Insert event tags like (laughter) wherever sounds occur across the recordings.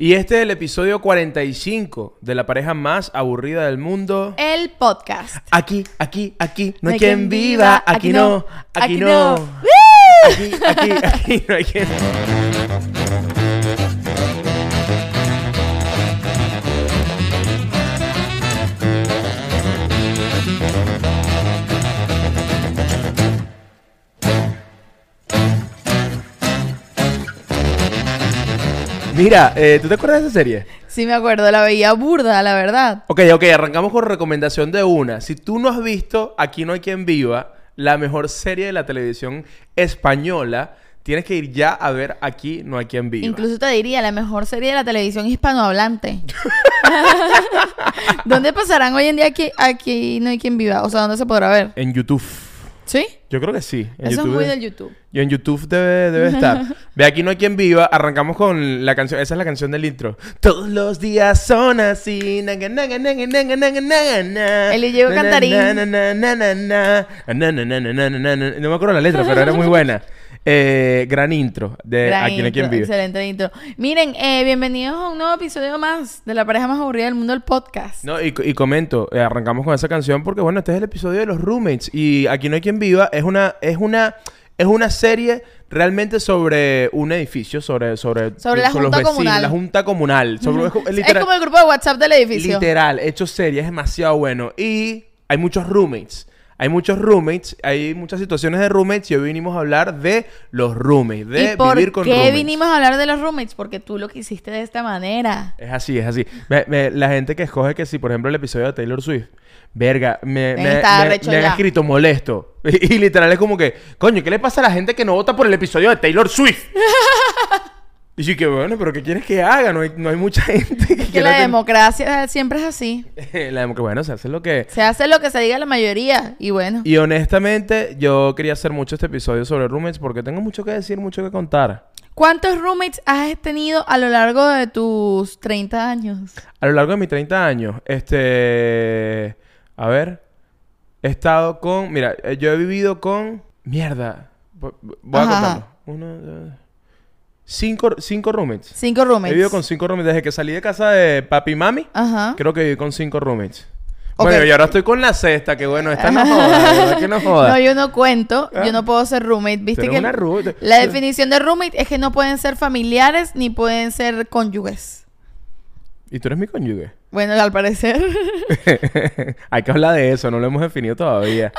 Y este es el episodio 45 de la pareja más aburrida del mundo. El podcast. Aquí, aquí, aquí, no hay quien viva, aquí no, aquí no. Aquí, aquí, aquí no hay quien. Mira, eh, ¿tú te acuerdas de esa serie? Sí, me acuerdo, la veía burda, la verdad. Ok, ok, arrancamos con recomendación de una. Si tú no has visto Aquí no hay quien viva, la mejor serie de la televisión española, tienes que ir ya a ver Aquí no hay quien viva. Incluso te diría, la mejor serie de la televisión hispanohablante. (laughs) ¿Dónde pasarán hoy en día aquí, aquí no hay quien viva? O sea, ¿dónde se podrá ver? En YouTube. ¿Sí? Yo creo que sí. En Eso YouTube es muy de- del YouTube. Yo en YouTube debe, debe estar. Ve aquí no hay quien viva. Arrancamos con la canción. Esa es la canción del intro. Todos los días son así. El na, Cantarín. No me acuerdo la letra, pero era muy buena. Eh, gran intro de Gran Aquí no hay quien vive. Excelente intro. Miren, eh, bienvenidos a un nuevo episodio más de la pareja más aburrida del mundo, el podcast. No, y, y comento, eh, arrancamos con esa canción porque bueno, este es el episodio de los roommates y Aquí no hay quien viva es una es una es una serie realmente sobre un edificio, sobre sobre Sobre la sobre los junta vecinos, comunal. la junta comunal, sobre es, literal, como el grupo de WhatsApp del edificio. literal, hecho serie, es demasiado bueno y hay muchos roommates. Hay muchos roommates, hay muchas situaciones de roommates y hoy vinimos a hablar de los roommates, de ¿Y por vivir con qué roommates. vinimos a hablar de los roommates? Porque tú lo quisiste de esta manera. Es así, es así. Me- me- la gente que escoge que si, por ejemplo, el episodio de Taylor Swift, verga, me, me, han escrito molesto. Y, (laughs) y literal es como que, coño, ¿qué le pasa a la gente que no vota por el episodio de Taylor Swift? (laughs) y sí que bueno, pero ¿qué quieres que haga? No hay, no hay mucha (laughs) gente que Que quiera la ten- democracia siempre es así. (laughs) la demo- que bueno, se hace lo que... Se hace lo que se diga la mayoría. Y bueno. Y honestamente, yo quería hacer mucho este episodio sobre roommates porque tengo mucho que decir, mucho que contar. ¿Cuántos roommates has tenido a lo largo de tus 30 años? A lo largo de mis 30 años, este... A ver. He estado con... Mira, eh, yo he vivido con... Mierda. Vo- Voy a Ajá, contarlo. Uno, dos... Cinco, cinco roommates. Cinco roommates. He vivido con cinco roommates. Desde que salí de casa de papi y mami, Ajá. creo que viví con cinco roommates. Bueno, y ahora estoy con la sexta, que bueno, esta no (laughs) joda, verdad que no joda. No, yo no cuento. Ah. Yo no puedo ser roommate. ¿Viste que una la definición de roommate es que no pueden ser familiares ni pueden ser cónyuges? ¿Y tú eres mi cónyuge? Bueno, al parecer. (laughs) Hay que hablar de eso, no lo hemos definido todavía.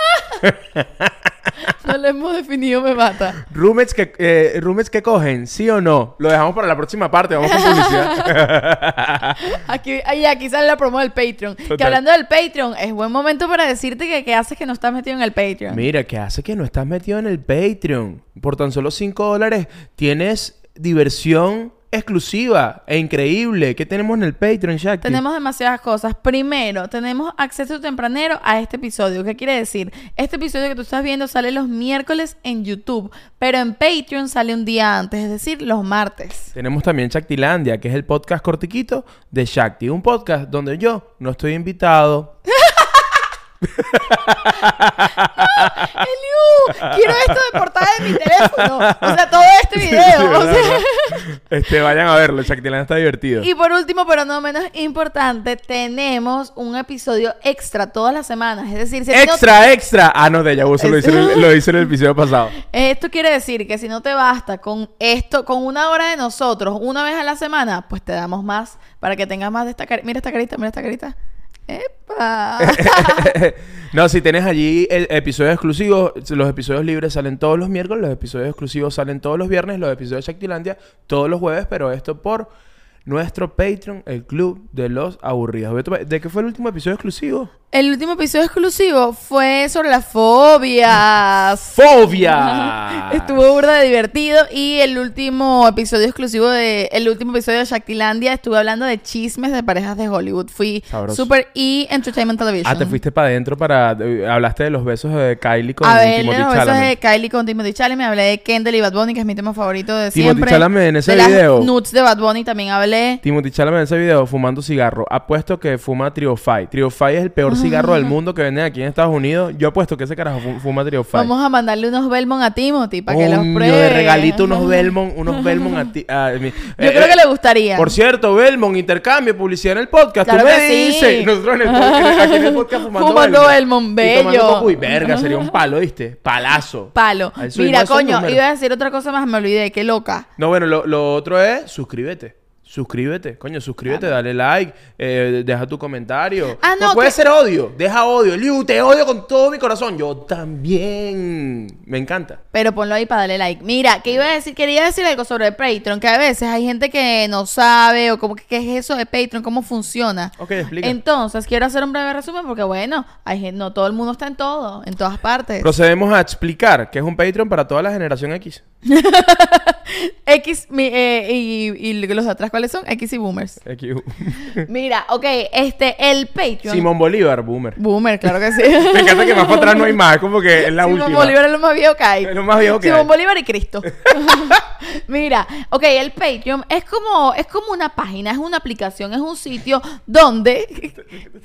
(laughs) (laughs) no lo hemos definido, me mata. Roommates que, eh, roommates que cogen, ¿sí o no? Lo dejamos para la próxima parte, vamos con publicidad. (laughs) Aquí, ahí, aquí sale la promo del Patreon. Que hablando del Patreon, es buen momento para decirte que qué haces que no estás metido en el Patreon. Mira, ¿qué hace que no estás metido en el Patreon? Por tan solo 5 dólares tienes diversión exclusiva e increíble. ¿Qué tenemos en el Patreon, Shakti? Tenemos demasiadas cosas. Primero, tenemos acceso tempranero a este episodio. ¿Qué quiere decir? Este episodio que tú estás viendo sale los miércoles en YouTube, pero en Patreon sale un día antes, es decir, los martes. Tenemos también Shaktilandia, que es el podcast cortiquito de Shakti. Un podcast donde yo no estoy invitado. (laughs) ¡Eliu! Quiero esto de portada de mi teléfono. O sea, todo este video. o sea. Este, vayan a verlo, Shaktilandia está divertido. Y por último, pero no menos importante, tenemos un episodio extra todas las semanas. Es decir, si a ti no- ¡Extra, extra! Ah, no, de ya eso lo hice, en el, (laughs) lo hice en el episodio pasado. Esto quiere decir que si no te basta con esto, con una hora de nosotros, una vez a la semana, pues te damos más para que tengas más de esta carita. Mira esta carita, mira esta carita. ¡Epa! (laughs) no, si tienes allí el- episodios exclusivos, los episodios libres salen todos los miércoles, los episodios exclusivos salen todos los viernes, los episodios de Shaktilandia todos los jueves, pero esto por nuestro Patreon, el Club de los Aburridos. ¿De qué fue el último episodio exclusivo? El último episodio exclusivo fue sobre las fobias. ¡Fobia! (laughs) Estuvo burda de divertido y el último episodio exclusivo de el último episodio de Shaktilandia estuve hablando de chismes de parejas de Hollywood. Fui. Super E Entertainment Television. Ah, te fuiste para adentro para... hablaste de los besos de Kylie con a ver, Timothy los besos Chalamet. de Kylie con Timothy Chalamet, hablé de Kendall y Bad Bunny, que es mi tema favorito de Timothy siempre. Chalamet en ese de video. Las nudes de Bad Bunny también hablé. Timothy Chalamet en ese video fumando cigarro. Apuesto que fuma Triofy. Triofy es el peor cigarros del mundo que venden aquí en Estados Unidos. Yo apuesto que ese carajo fu- fuma Trio Five. Vamos a mandarle unos Belmont a Timothy para que los pruebe. de regalito unos Belmont, unos Belmont a ti. a Yo Eh, creo eh, que le gustaría. Por cierto, Belmont, intercambio, publicidad en el podcast. Claro Tú me sí. dices. Nosotros en el podcast, aquí en el podcast fumando, Fumando Belmont, Y tomando bello. y verga, sería un palo, ¿viste? Palazo. Palo. Mira, coño, iba a decir otra cosa más, me olvidé. Qué loca. No, bueno, lo, lo otro es suscríbete. Suscríbete, coño, suscríbete, dale like, eh, deja tu comentario. Ah, no, puede que- ser odio, deja odio. Liu, te odio con todo mi corazón. Yo también. Me encanta. Pero ponlo ahí para darle like. Mira, que iba a decir, quería decir algo sobre Patreon, que a veces hay gente que no sabe o como que qué es eso de Patreon, cómo funciona. Ok, explica. Entonces, quiero hacer un breve resumen porque bueno, hay gente, no todo el mundo está en todo, en todas partes. Procedemos a explicar que es un Patreon para toda la generación X. (laughs) (laughs) X mi- eh, y, y los atrás, ¿cuáles son? X y boomers. X. (laughs) Mira, ok, este, el Patreon. Simón Bolívar, boomer. Boomer, claro que sí. (laughs) Me encanta que más para atrás no hay más, como que es la Simón última. Bolívar es lo más viejo que hay. Es lo más viejo que Simón hay. Bolívar y Cristo. Mira, ok, el Patreon es como, es como una página, es una aplicación, es un sitio donde...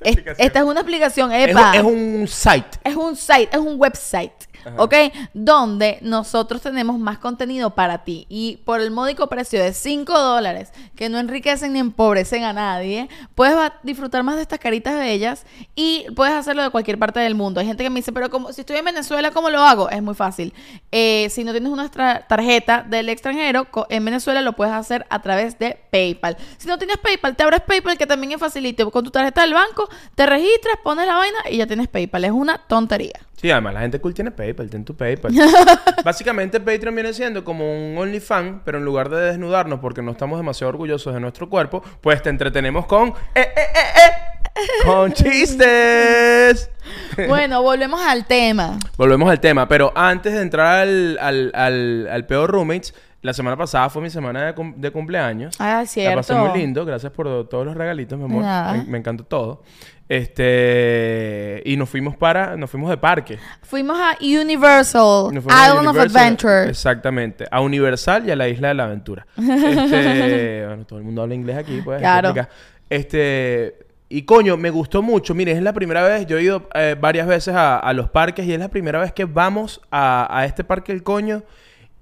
es- esta es una aplicación, Es, epa. un- es un site. Es un site, es un website, ¿ok? Donde nosotros tenemos más contenido para ti. Y por el módico precio de 5 dólares, que no enriquecen ni empobrecen a nadie, puedes disfrutar más de estas caritas bellas y puedes hacerlo de cualquier parte del mundo. Hay gente que me dice, pero como, si estoy en Venezuela, ¿cómo lo hago? Es muy fácil. Eh, si no tienes una tarjeta del extranjero, en Venezuela lo puedes hacer a través de PayPal. Si no tienes PayPal, te abres PayPal, que también es facilito. Con tu tarjeta del banco, te registras, pones la vaina y ya tienes PayPal. Es una tontería. Sí, además la gente cool tiene PayPal, ten tu PayPal. (laughs) Básicamente Patreon viene siendo como un OnlyFans, pero en lugar de desnudarnos porque no estamos demasiado orgullosos de nuestro cuerpo, pues te entretenemos con... ¡Eh, eh, eh, eh! Con (laughs) chistes. Bueno, volvemos al tema. Volvemos al tema, pero antes de entrar al, al, al, al peor roommates, la semana pasada fue mi semana de, cum- de cumpleaños. Ah, cierto. La pasé muy lindo, gracias por todos los regalitos, mi amor. Nada. Me, me encantó todo. Este y nos fuimos para, nos fuimos de parque. Fuimos a Universal, a Island of Adventure. Exactamente. A Universal y a la Isla de la Aventura. (laughs) Este, bueno, todo el mundo habla inglés aquí, pues. Claro. Este, y coño, me gustó mucho. Mire, es la primera vez, yo he ido eh, varias veces a, a los parques y es la primera vez que vamos a, a este parque El Coño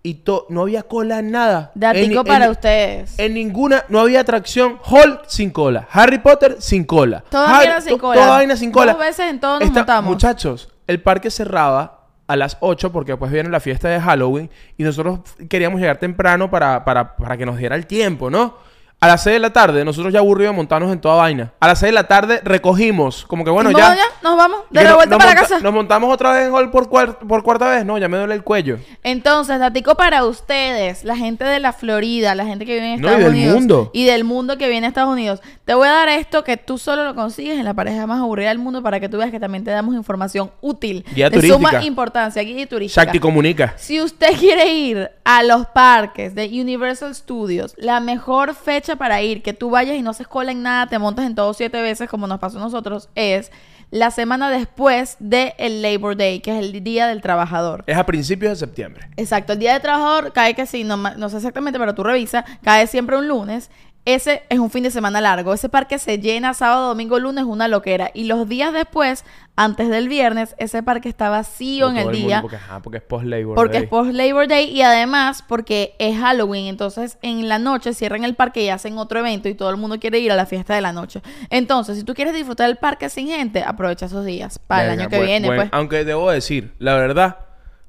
y to- no había cola en nada. Datico En- para en- ustedes. En ninguna, no había atracción. Hulk sin cola. Harry Potter sin cola. Toda mierda sin cola. Toda vaina sin cola. Dos veces en todo nos Esta- montamos. Muchachos, el parque cerraba a las 8 porque después viene la fiesta de Halloween y nosotros queríamos llegar temprano para, para, para que nos diera el tiempo, ¿no? A las 6 de la tarde, nosotros ya aburridos de montarnos en toda vaina. A las 6 de la tarde recogimos, como que bueno, ¿Y ya. vamos nos vamos, de la vuelta nos para monta- casa. Nos montamos otra vez en Hall por, cuar- por cuarta vez. No, ya me duele el cuello. Entonces, datico para ustedes, la gente de la Florida, la gente que vive en No, y Estados del Unidos. mundo. Y del mundo que viene a Estados Unidos. Te voy a dar esto que tú solo lo consigues en la pareja más aburrida del mundo para que tú veas que también te damos información útil. Guía de turística. suma importancia, guía turística. Shakti comunica. Si usted quiere ir a los parques de Universal Studios, la mejor fecha para ir, que tú vayas y no se cola en nada, te montas en todo siete veces como nos pasó a nosotros, es la semana después del Labor Day, que es el Día del Trabajador. Es a principios de septiembre. Exacto, el Día del Trabajador cae que sí, no, no sé exactamente, pero tú revisa, cae siempre un lunes. Ese es un fin de semana largo. Ese parque se llena sábado, domingo, lunes, una loquera. Y los días después, antes del viernes, ese parque está vacío en el día. porque, ajá, porque es post-Labor Porque Day. es post Labor Day y además porque es Halloween. Entonces en la noche cierran el parque y hacen otro evento y todo el mundo quiere ir a la fiesta de la noche. Entonces, si tú quieres disfrutar del parque sin gente, aprovecha esos días para el año que buen- viene. pues. Aunque debo decir, la verdad,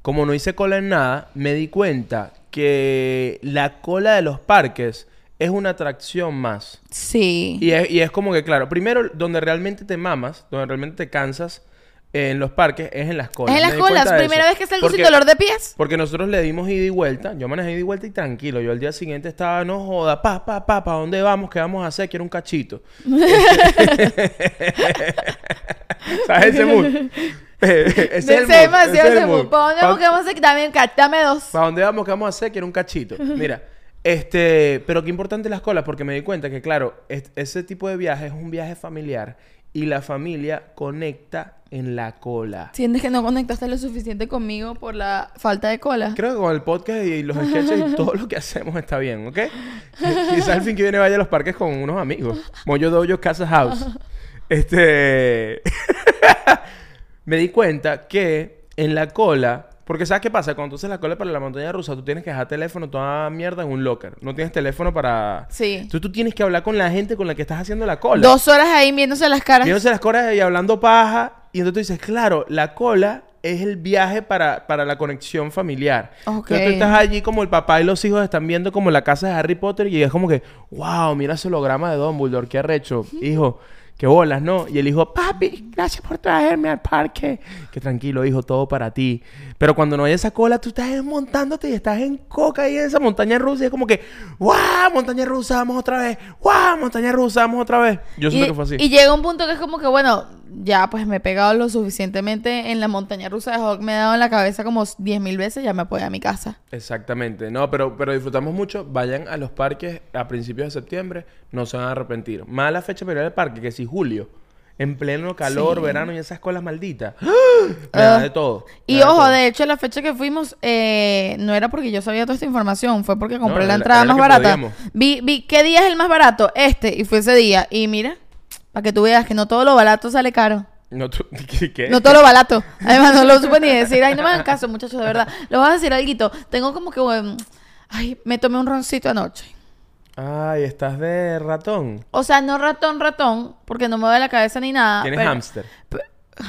como no hice cola en nada, me di cuenta que la cola de los parques es una atracción más. Sí. Y es, y es como que, claro, primero, donde realmente te mamas, donde realmente te cansas en los parques, es en las colas. es en las colas. Primera vez que salgo sin dolor de pies. Porque nosotros le dimos ida y vuelta. Yo manejé ida y vuelta y tranquilo. Yo al día siguiente estaba, no joda, pa, pa, pa, ¿para dónde vamos? ¿Qué vamos a hacer? Quiero un cachito. (laughs) (laughs) ¿Sabes ese (laughs) mood? ese es el demasiado ese mood. ¿Para dónde Pa- vamos que vamos a hacer? Ca- dame dos. ¿Para dónde vamos? ¿Qué vamos a hacer? Quiero un cachito. Mira, este, pero qué importante las colas, porque me di cuenta que, claro, es- ese tipo de viaje es un viaje familiar y la familia conecta en la cola. Sientes que no conectaste lo suficiente conmigo por la falta de cola. Creo que con el podcast y los sketches y (laughs) todo lo que hacemos está bien, ¿ok? Quizás al fin que viene vaya a los parques con unos amigos. Moyo Dojo Casa House. Este. (laughs) me di cuenta que en la cola, porque ¿sabes qué pasa? Cuando tú haces la cola para la montaña rusa, tú tienes que dejar teléfono, toda mierda en un locker. No tienes teléfono para... Sí. Entonces tú tienes que hablar con la gente con la que estás haciendo la cola. Dos horas ahí viéndose las caras. Viéndose las colas y hablando paja. Y entonces tú dices, claro, la cola es el viaje para, para la conexión familiar. Ok. Entonces tú estás allí como el papá y los hijos están viendo como la casa de Harry Potter y es como que, wow, mira ese holograma de Dumbledore, qué arrecho. Hijo, qué bolas, ¿no? Y el hijo, papi, gracias por traerme al parque. Que tranquilo, hijo, todo para ti. Pero cuando no hay esa cola, tú estás desmontándote y estás en coca ahí en esa montaña rusa y es como que, wow, montaña rusa, vamos otra vez. Wow, montaña rusa, vamos otra vez. Yo siento y, que fue así. y llega un punto que es como que, bueno, ya pues me he pegado lo suficientemente en la montaña rusa de Hawk, me he dado en la cabeza como 10 mil veces, ya me ir a mi casa. Exactamente, no, pero, pero disfrutamos mucho. Vayan a los parques a principios de septiembre, no se van a arrepentir. Mala fecha para ir al parque, que si julio, en pleno calor, Sí. verano y esas colas malditas. (gasps) Me da Ah. de todo. me Y da de ojo, todo. de hecho, la fecha que fuimos eh, no era porque yo sabía toda esta información, fue porque compré la la- entrada la más barata. podíamos. Vi, vi qué día es el más barato, este, y fue ese día. Y mira, para que tú veas que no todo lo barato sale caro. No, tú- (laughs) ¿qué? No todo lo barato. Además, no lo supe ni decir. Ay, no me hagan caso, muchachos, de verdad. Les voy a decir algo. Tengo como que, um, ay, me tomé un roncito anoche. Ay, estás de ratón. O sea, no ratón, ratón, porque no me mueve la cabeza ni nada. Tienes pero- hámster. (laughs)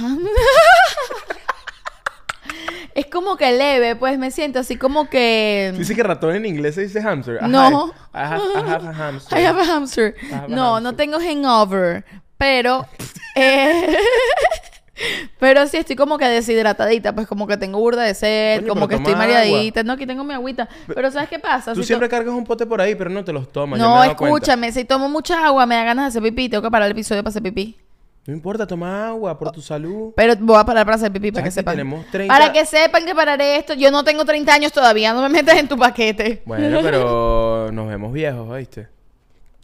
Es como que leve, pues me siento así como que. Dice que ratón en inglés se dice hamster. I No. have- I have, I have a hamster. I have a hamster. I have a No, hamster. no tengo hangover. Pero. (laughs) eh, (laughs) pero sí estoy como que deshidratadita. Pues como que tengo burda de sed. Como que estoy mareadita. No, aquí tengo mi agüita. Pero ¿sabes qué pasa? Tú Si siempre to- cargas un pote por ahí, pero no te los tomas. ya me he No, cuenta. escúchame. Si tomo mucha agua, me da ganas de hacer pipí. Tengo que parar el episodio para hacer pipí. No importa, toma agua por tu salud. Pero voy a parar para hacer pipí para que ¿Sabes que sepan. tenemos 30? Para que sepan que pararé esto. Yo no tengo 30 años todavía. No me metas en tu paquete. Bueno, pero (laughs) nos vemos viejos, ¿oíste?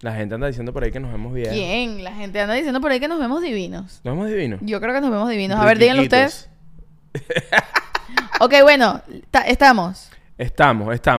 La gente anda diciendo por ahí que nos vemos viejos. ¿Quién? La gente anda diciendo por ahí que nos vemos divinos. ¿Nos vemos divinos? Yo creo que nos vemos divinos. A ver, díganlo ustedes. (laughs) Ok, bueno, ta- estamos. Estamos, estamos.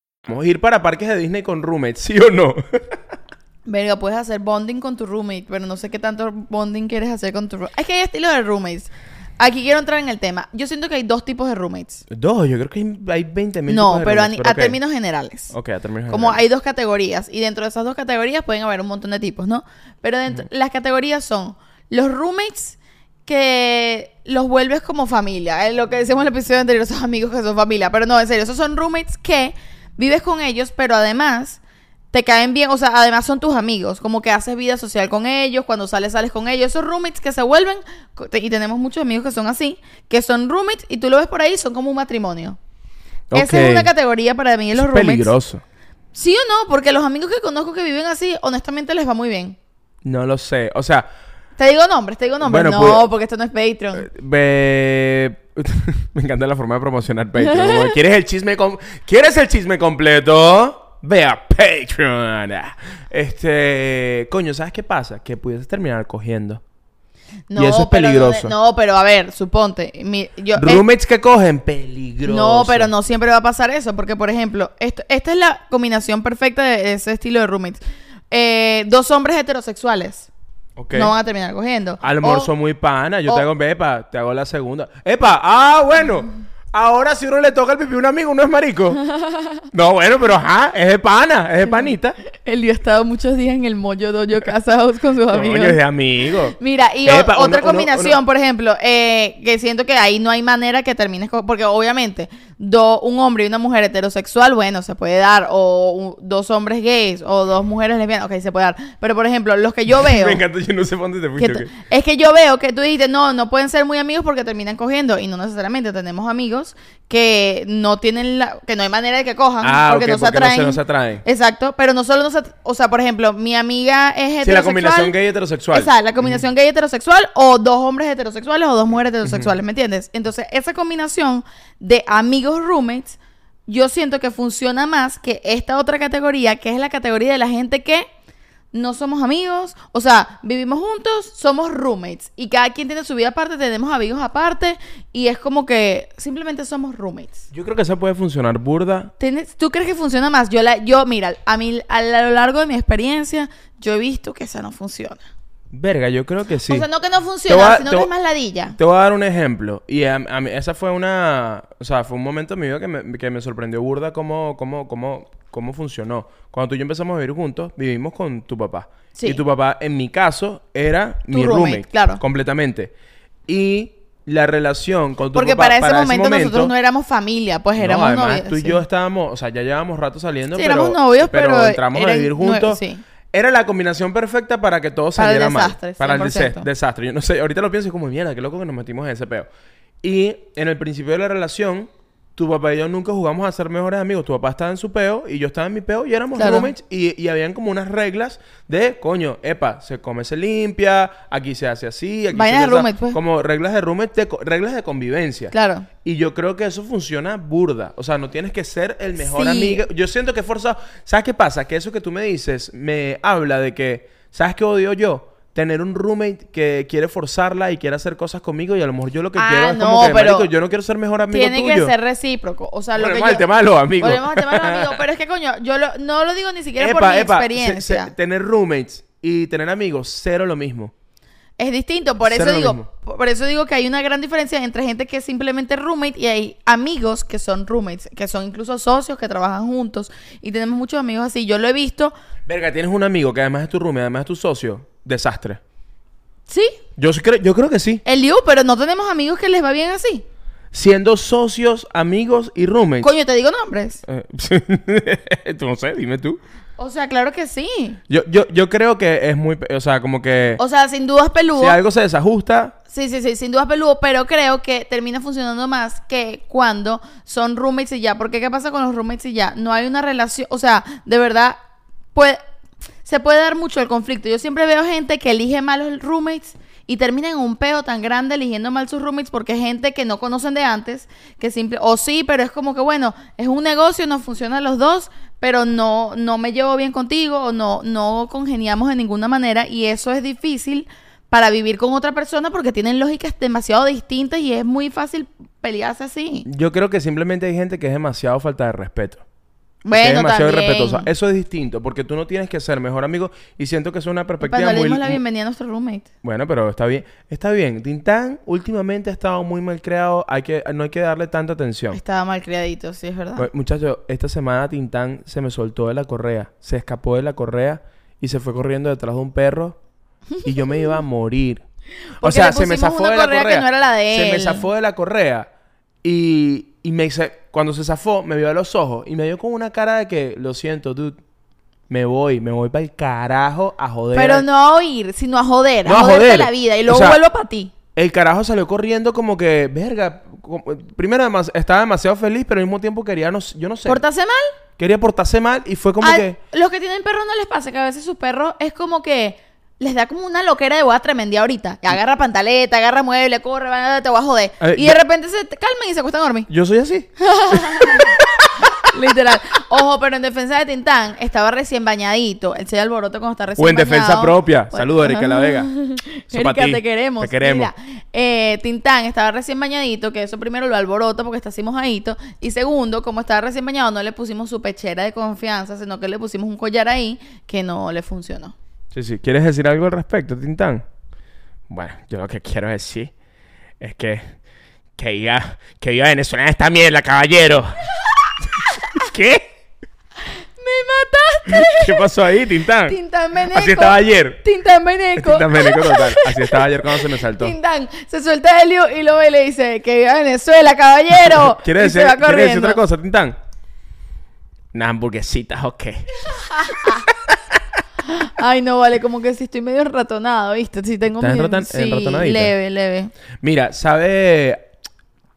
Vamos a ir para parques de Disney con roommates, ¿sí o no? (laughs) Verga, puedes hacer bonding con tu roommate, pero no sé qué tanto bonding quieres hacer con tu roommate. Es que hay estilo de roommates. Aquí quiero entrar en el tema. Yo siento que hay dos tipos de roommates. Dos, yo creo que hay, hay 20 mil No, pero a, términos generales. Ok, a términos Como generales. hay dos categorías y dentro de esas dos categorías pueden haber un montón de tipos, ¿no? Pero dentro, las categorías son los roommates que los vuelves como familia, es lo que decíamos en el episodio anterior, esos amigos que son familia, pero no, en serio, esos son roommates que vives con ellos, pero además te caen bien, o sea, además son tus amigos, como que haces vida social con ellos, cuando sales sales con ellos, esos roommates que se vuelven, y tenemos muchos amigos que son así, que son roommates y tú lo ves por ahí, son como un matrimonio. Esa es una categoría para mí de los Es roommates. peligroso. ¿Sí o no? Porque los amigos que conozco que viven así, honestamente les va muy bien. No lo sé. O sea, Te digo nombres, te digo nombres. Bueno, no, pues- porque esto no es Patreon. ve... (laughs) me encanta la forma de promocionar Patreon. ¿Quieres el chisme com- ¿Quieres el chisme completo? Ve a Patreon. Este, coño, ¿sabes qué pasa? Que pudieses terminar cogiendo. No, y eso es peligroso. No, no, pero a ver, suponte. mi- yo, eh, Roommates que cogen, peligroso. no, pero no siempre va a pasar eso. Porque, por ejemplo, esto, esta es la combinación perfecta de ese estilo de roommates. Eh, dos hombres heterosexuales No van a terminar cogiendo. Almuerzo O- muy pana. Yo o- te hago, epa, te hago la segunda. Epa, ah, bueno. (laughs) Ahora si uno le toca el pipí a un amigo, uno es marico. (laughs) no, bueno, pero ajá, es de pana, es de panita. Él ha estado muchos días en el Moyo Dojo casados (laughs) con sus amigos. Coño, es de amigo. Mira, y Epa, otra uno- uno- combinación, uno- por ejemplo, eh, que siento que ahí no hay manera que termines con... Porque obviamente, do- un hombre y una mujer heterosexual, bueno, se puede dar. O un- dos hombres gays o dos mujeres lesbianas, ok, se puede dar. Pero por ejemplo, los que yo (laughs) veo. Me encanta, yo no sé dónde te fuiste. es que yo veo que tú dijiste, no, no pueden ser muy amigos porque terminan cogiendo. Y no necesariamente tenemos amigos que no tienen la, que no hay manera de que cojan Ah, porque, ok, no, se porque no se- atraen. no se atraen. Exacto, pero no solo no se, o sea, por ejemplo, mi amiga es heterosexual. Sí, la combinación gay heterosexual. Exacto, la combinación gay heterosexual o dos hombres heterosexuales o dos mujeres heterosexuales, ¿me entiendes? Entonces, esa combinación de amigos roommates, yo siento que funciona más que esta otra categoría, que es la categoría de la gente que no somos amigos, o sea, vivimos juntos, somos roommates y cada quien tiene su vida aparte, tenemos amigos aparte y es como que simplemente somos roommates. Yo creo que esa puede funcionar burda. ¿Tienes- ¿Tú crees que funciona más? Yo, la, yo mira, a mí a lo largo de mi experiencia, yo he visto que esa no funciona. Verga, yo creo que sí. O sea, no que no funciona, a- sino que es más ladilla. Te voy a dar un ejemplo. Y a, a mí, esa fue una... O sea, fue un momento en mi vida que me, que me sorprendió burda cómo, cómo, cómo, cómo funcionó. Cuando tú y yo empezamos a vivir juntos, vivimos con tu papá. Sí. Y tu papá, en mi caso, era mi roommate, roommate. claro. Completamente. Y la relación con tu Porque papá... para ese, momento, nosotros no éramos familia, pues no, éramos además, novios. tú y sí. yo estábamos, o sea, ya llevábamos rato saliendo, Sí, pero, éramos novios, pero entramos a vivir juntos. sí. Era la combinación perfecta para que todo Para el saliera mal. desastre, Para el 100%. desastre. Yo no sé, ahorita lo pienso y como, mierda, qué loco que nos metimos en ese peo. Y en el principio de la relación, tu papá y yo nunca jugamos a ser mejores amigos. Tu papá estaba en su peo y yo estaba en mi peo y éramos Claro. roommates y, y habían como unas reglas de, coño, epa, se come, se limpia, aquí se hace así, aquí Vainas se de hace- roommate, pues. Como reglas de roommate, de reglas de convivencia. Claro. Y yo creo que eso funciona burda. O sea, no tienes que ser el mejor Sí. amigo. Yo siento que es forzado. ¿Sabes qué pasa? Que eso que tú me dices me habla de que, ¿sabes qué odio yo? Tener un roommate que quiere forzarla y quiere hacer cosas conmigo y a lo mejor yo lo que Ah, quiero es no, como que, pero marico, yo no quiero ser mejor amigo Tiene tuyo. que ser recíproco. O sea, lo Volvemos que al yo... tema de los amigos. Volvemos al tema de los amigos. (laughs) Pero es que, coño, yo lo- no lo digo ni siquiera por Epa, mi epa, se- experiencia. se- tener roommates y tener amigos, cero lo mismo. Es distinto, por Cero eso digo, por eso digo que hay una gran diferencia entre gente que es simplemente roommate y hay amigos que son roommates, que son incluso socios que trabajan juntos y tenemos muchos amigos así. Yo lo he visto, Verga, tienes un amigo que además es tu roommate, además es tu socio. Desastre. sí, Yo, creo- yo creo que sí. el Liu, pero no tenemos amigos que les va bien así. Siendo socios, amigos y roommates. Coño, te digo nombres. Eh, (laughs) no sé, dime tú. O sea, claro que sí. Yo, yo, yo creo que es muy... O sea, como que... O sea, sin duda es peludo. si algo se desajusta... Sí, sí, sí, sin duda es peludo, pero creo que termina funcionando más que cuando son roommates y ya. Porque ¿qué pasa con los roommates y ya? No hay una relación, o sea, de verdad, puede, se puede dar mucho el conflicto. Yo siempre veo gente que elige mal los roommates y termina en un peo tan grande eligiendo mal sus roommates porque gente que no conocen de antes, que simple, o sí, pero es como que bueno, es un negocio, nos funcionan los dos, pero no, no me llevo bien contigo o no, no congeniamos de ninguna manera y eso es difícil para vivir con otra persona porque tienen lógicas demasiado distintas y es muy fácil pelearse así. Yo creo que simplemente hay gente que es demasiado falta de respeto. Es demasiado también. Eso es distinto, porque tú no tienes que ser mejor amigo y siento que es una perspectiva no le muy... dimos la bienvenida a nuestro roommate. Bueno, pero está bien. Está bien. Tintán últimamente ha estado muy mal creado. Hay que, no hay que darle tanta atención. Estaba mal criadito, sí, es verdad. Muchachos, esta semana Tintán se me soltó de la correa. Se escapó de la correa y se fue corriendo detrás de un perro. Y yo me iba a morir. (laughs) o sea, se me zafó de la correa correa. que no era la de Se me zafó de la correa. Y, y me se- cuando se zafó, me vio a los ojos. Y me dio con una cara de que, lo siento, dude. Me voy, me voy para el carajo a joder. Pero no a oír, sino a joder, No, a joderte joder. la vida y O luego sea, vuelvo para ti. El carajo salió corriendo como que, verga. como- primero, además, estaba demasiado feliz, pero al mismo tiempo quería, no, yo no sé. ¿Portarse mal? Quería portarse mal y fue como Al- que. Los que tienen perros no les pasa que a veces sus perros es como que les da como una loquera de voy a tremendía ahorita. Agarra pantaleta, agarra mueble, corre, te voy a joder. Ver, y de repente se calman y se acuestan a dormir. Yo soy así. (laughs) Literal. Ojo, pero en defensa de Tintán, estaba recién bañadito. Él se da alboroto cuando está recién O en defensa bañado. propia. Bueno. Saludos, Erika La Vega. (laughs) Erika, te queremos. Te queremos. Mira, eh, Tintán estaba recién bañadito, que eso primero lo alboroto porque está así mojadito. Y segundo, como estaba recién bañado, no le pusimos su pechera de confianza, sino que le pusimos un collar ahí que no le funcionó. Sí, sí. ¿Quieres decir algo al respecto, Tintán? Bueno, yo lo que quiero decir es que. Que diga. Que diga venezolana esta mierda, caballero. (laughs) ¿Qué? Me mataste! ¿Qué pasó ahí, Tintán? Tintán Beneco. Así estaba ayer. Tintán Beneco. Tintán Beneco total. (laughs) Así estaba ayer cuando se me saltó. Tintán se suelta Helio y lo ve y le dice que viva Venezuela, caballero. (laughs) ¿Quieres Y decir, se va ¿quieres decir otra cosa, Tintán? Unas hamburguesitas, ok. Ay, no, vale, como que si estoy medio ratonado, ¿viste? Si tengo ¿Estás mi- sí, leve, leve. Mira, ¿sabe?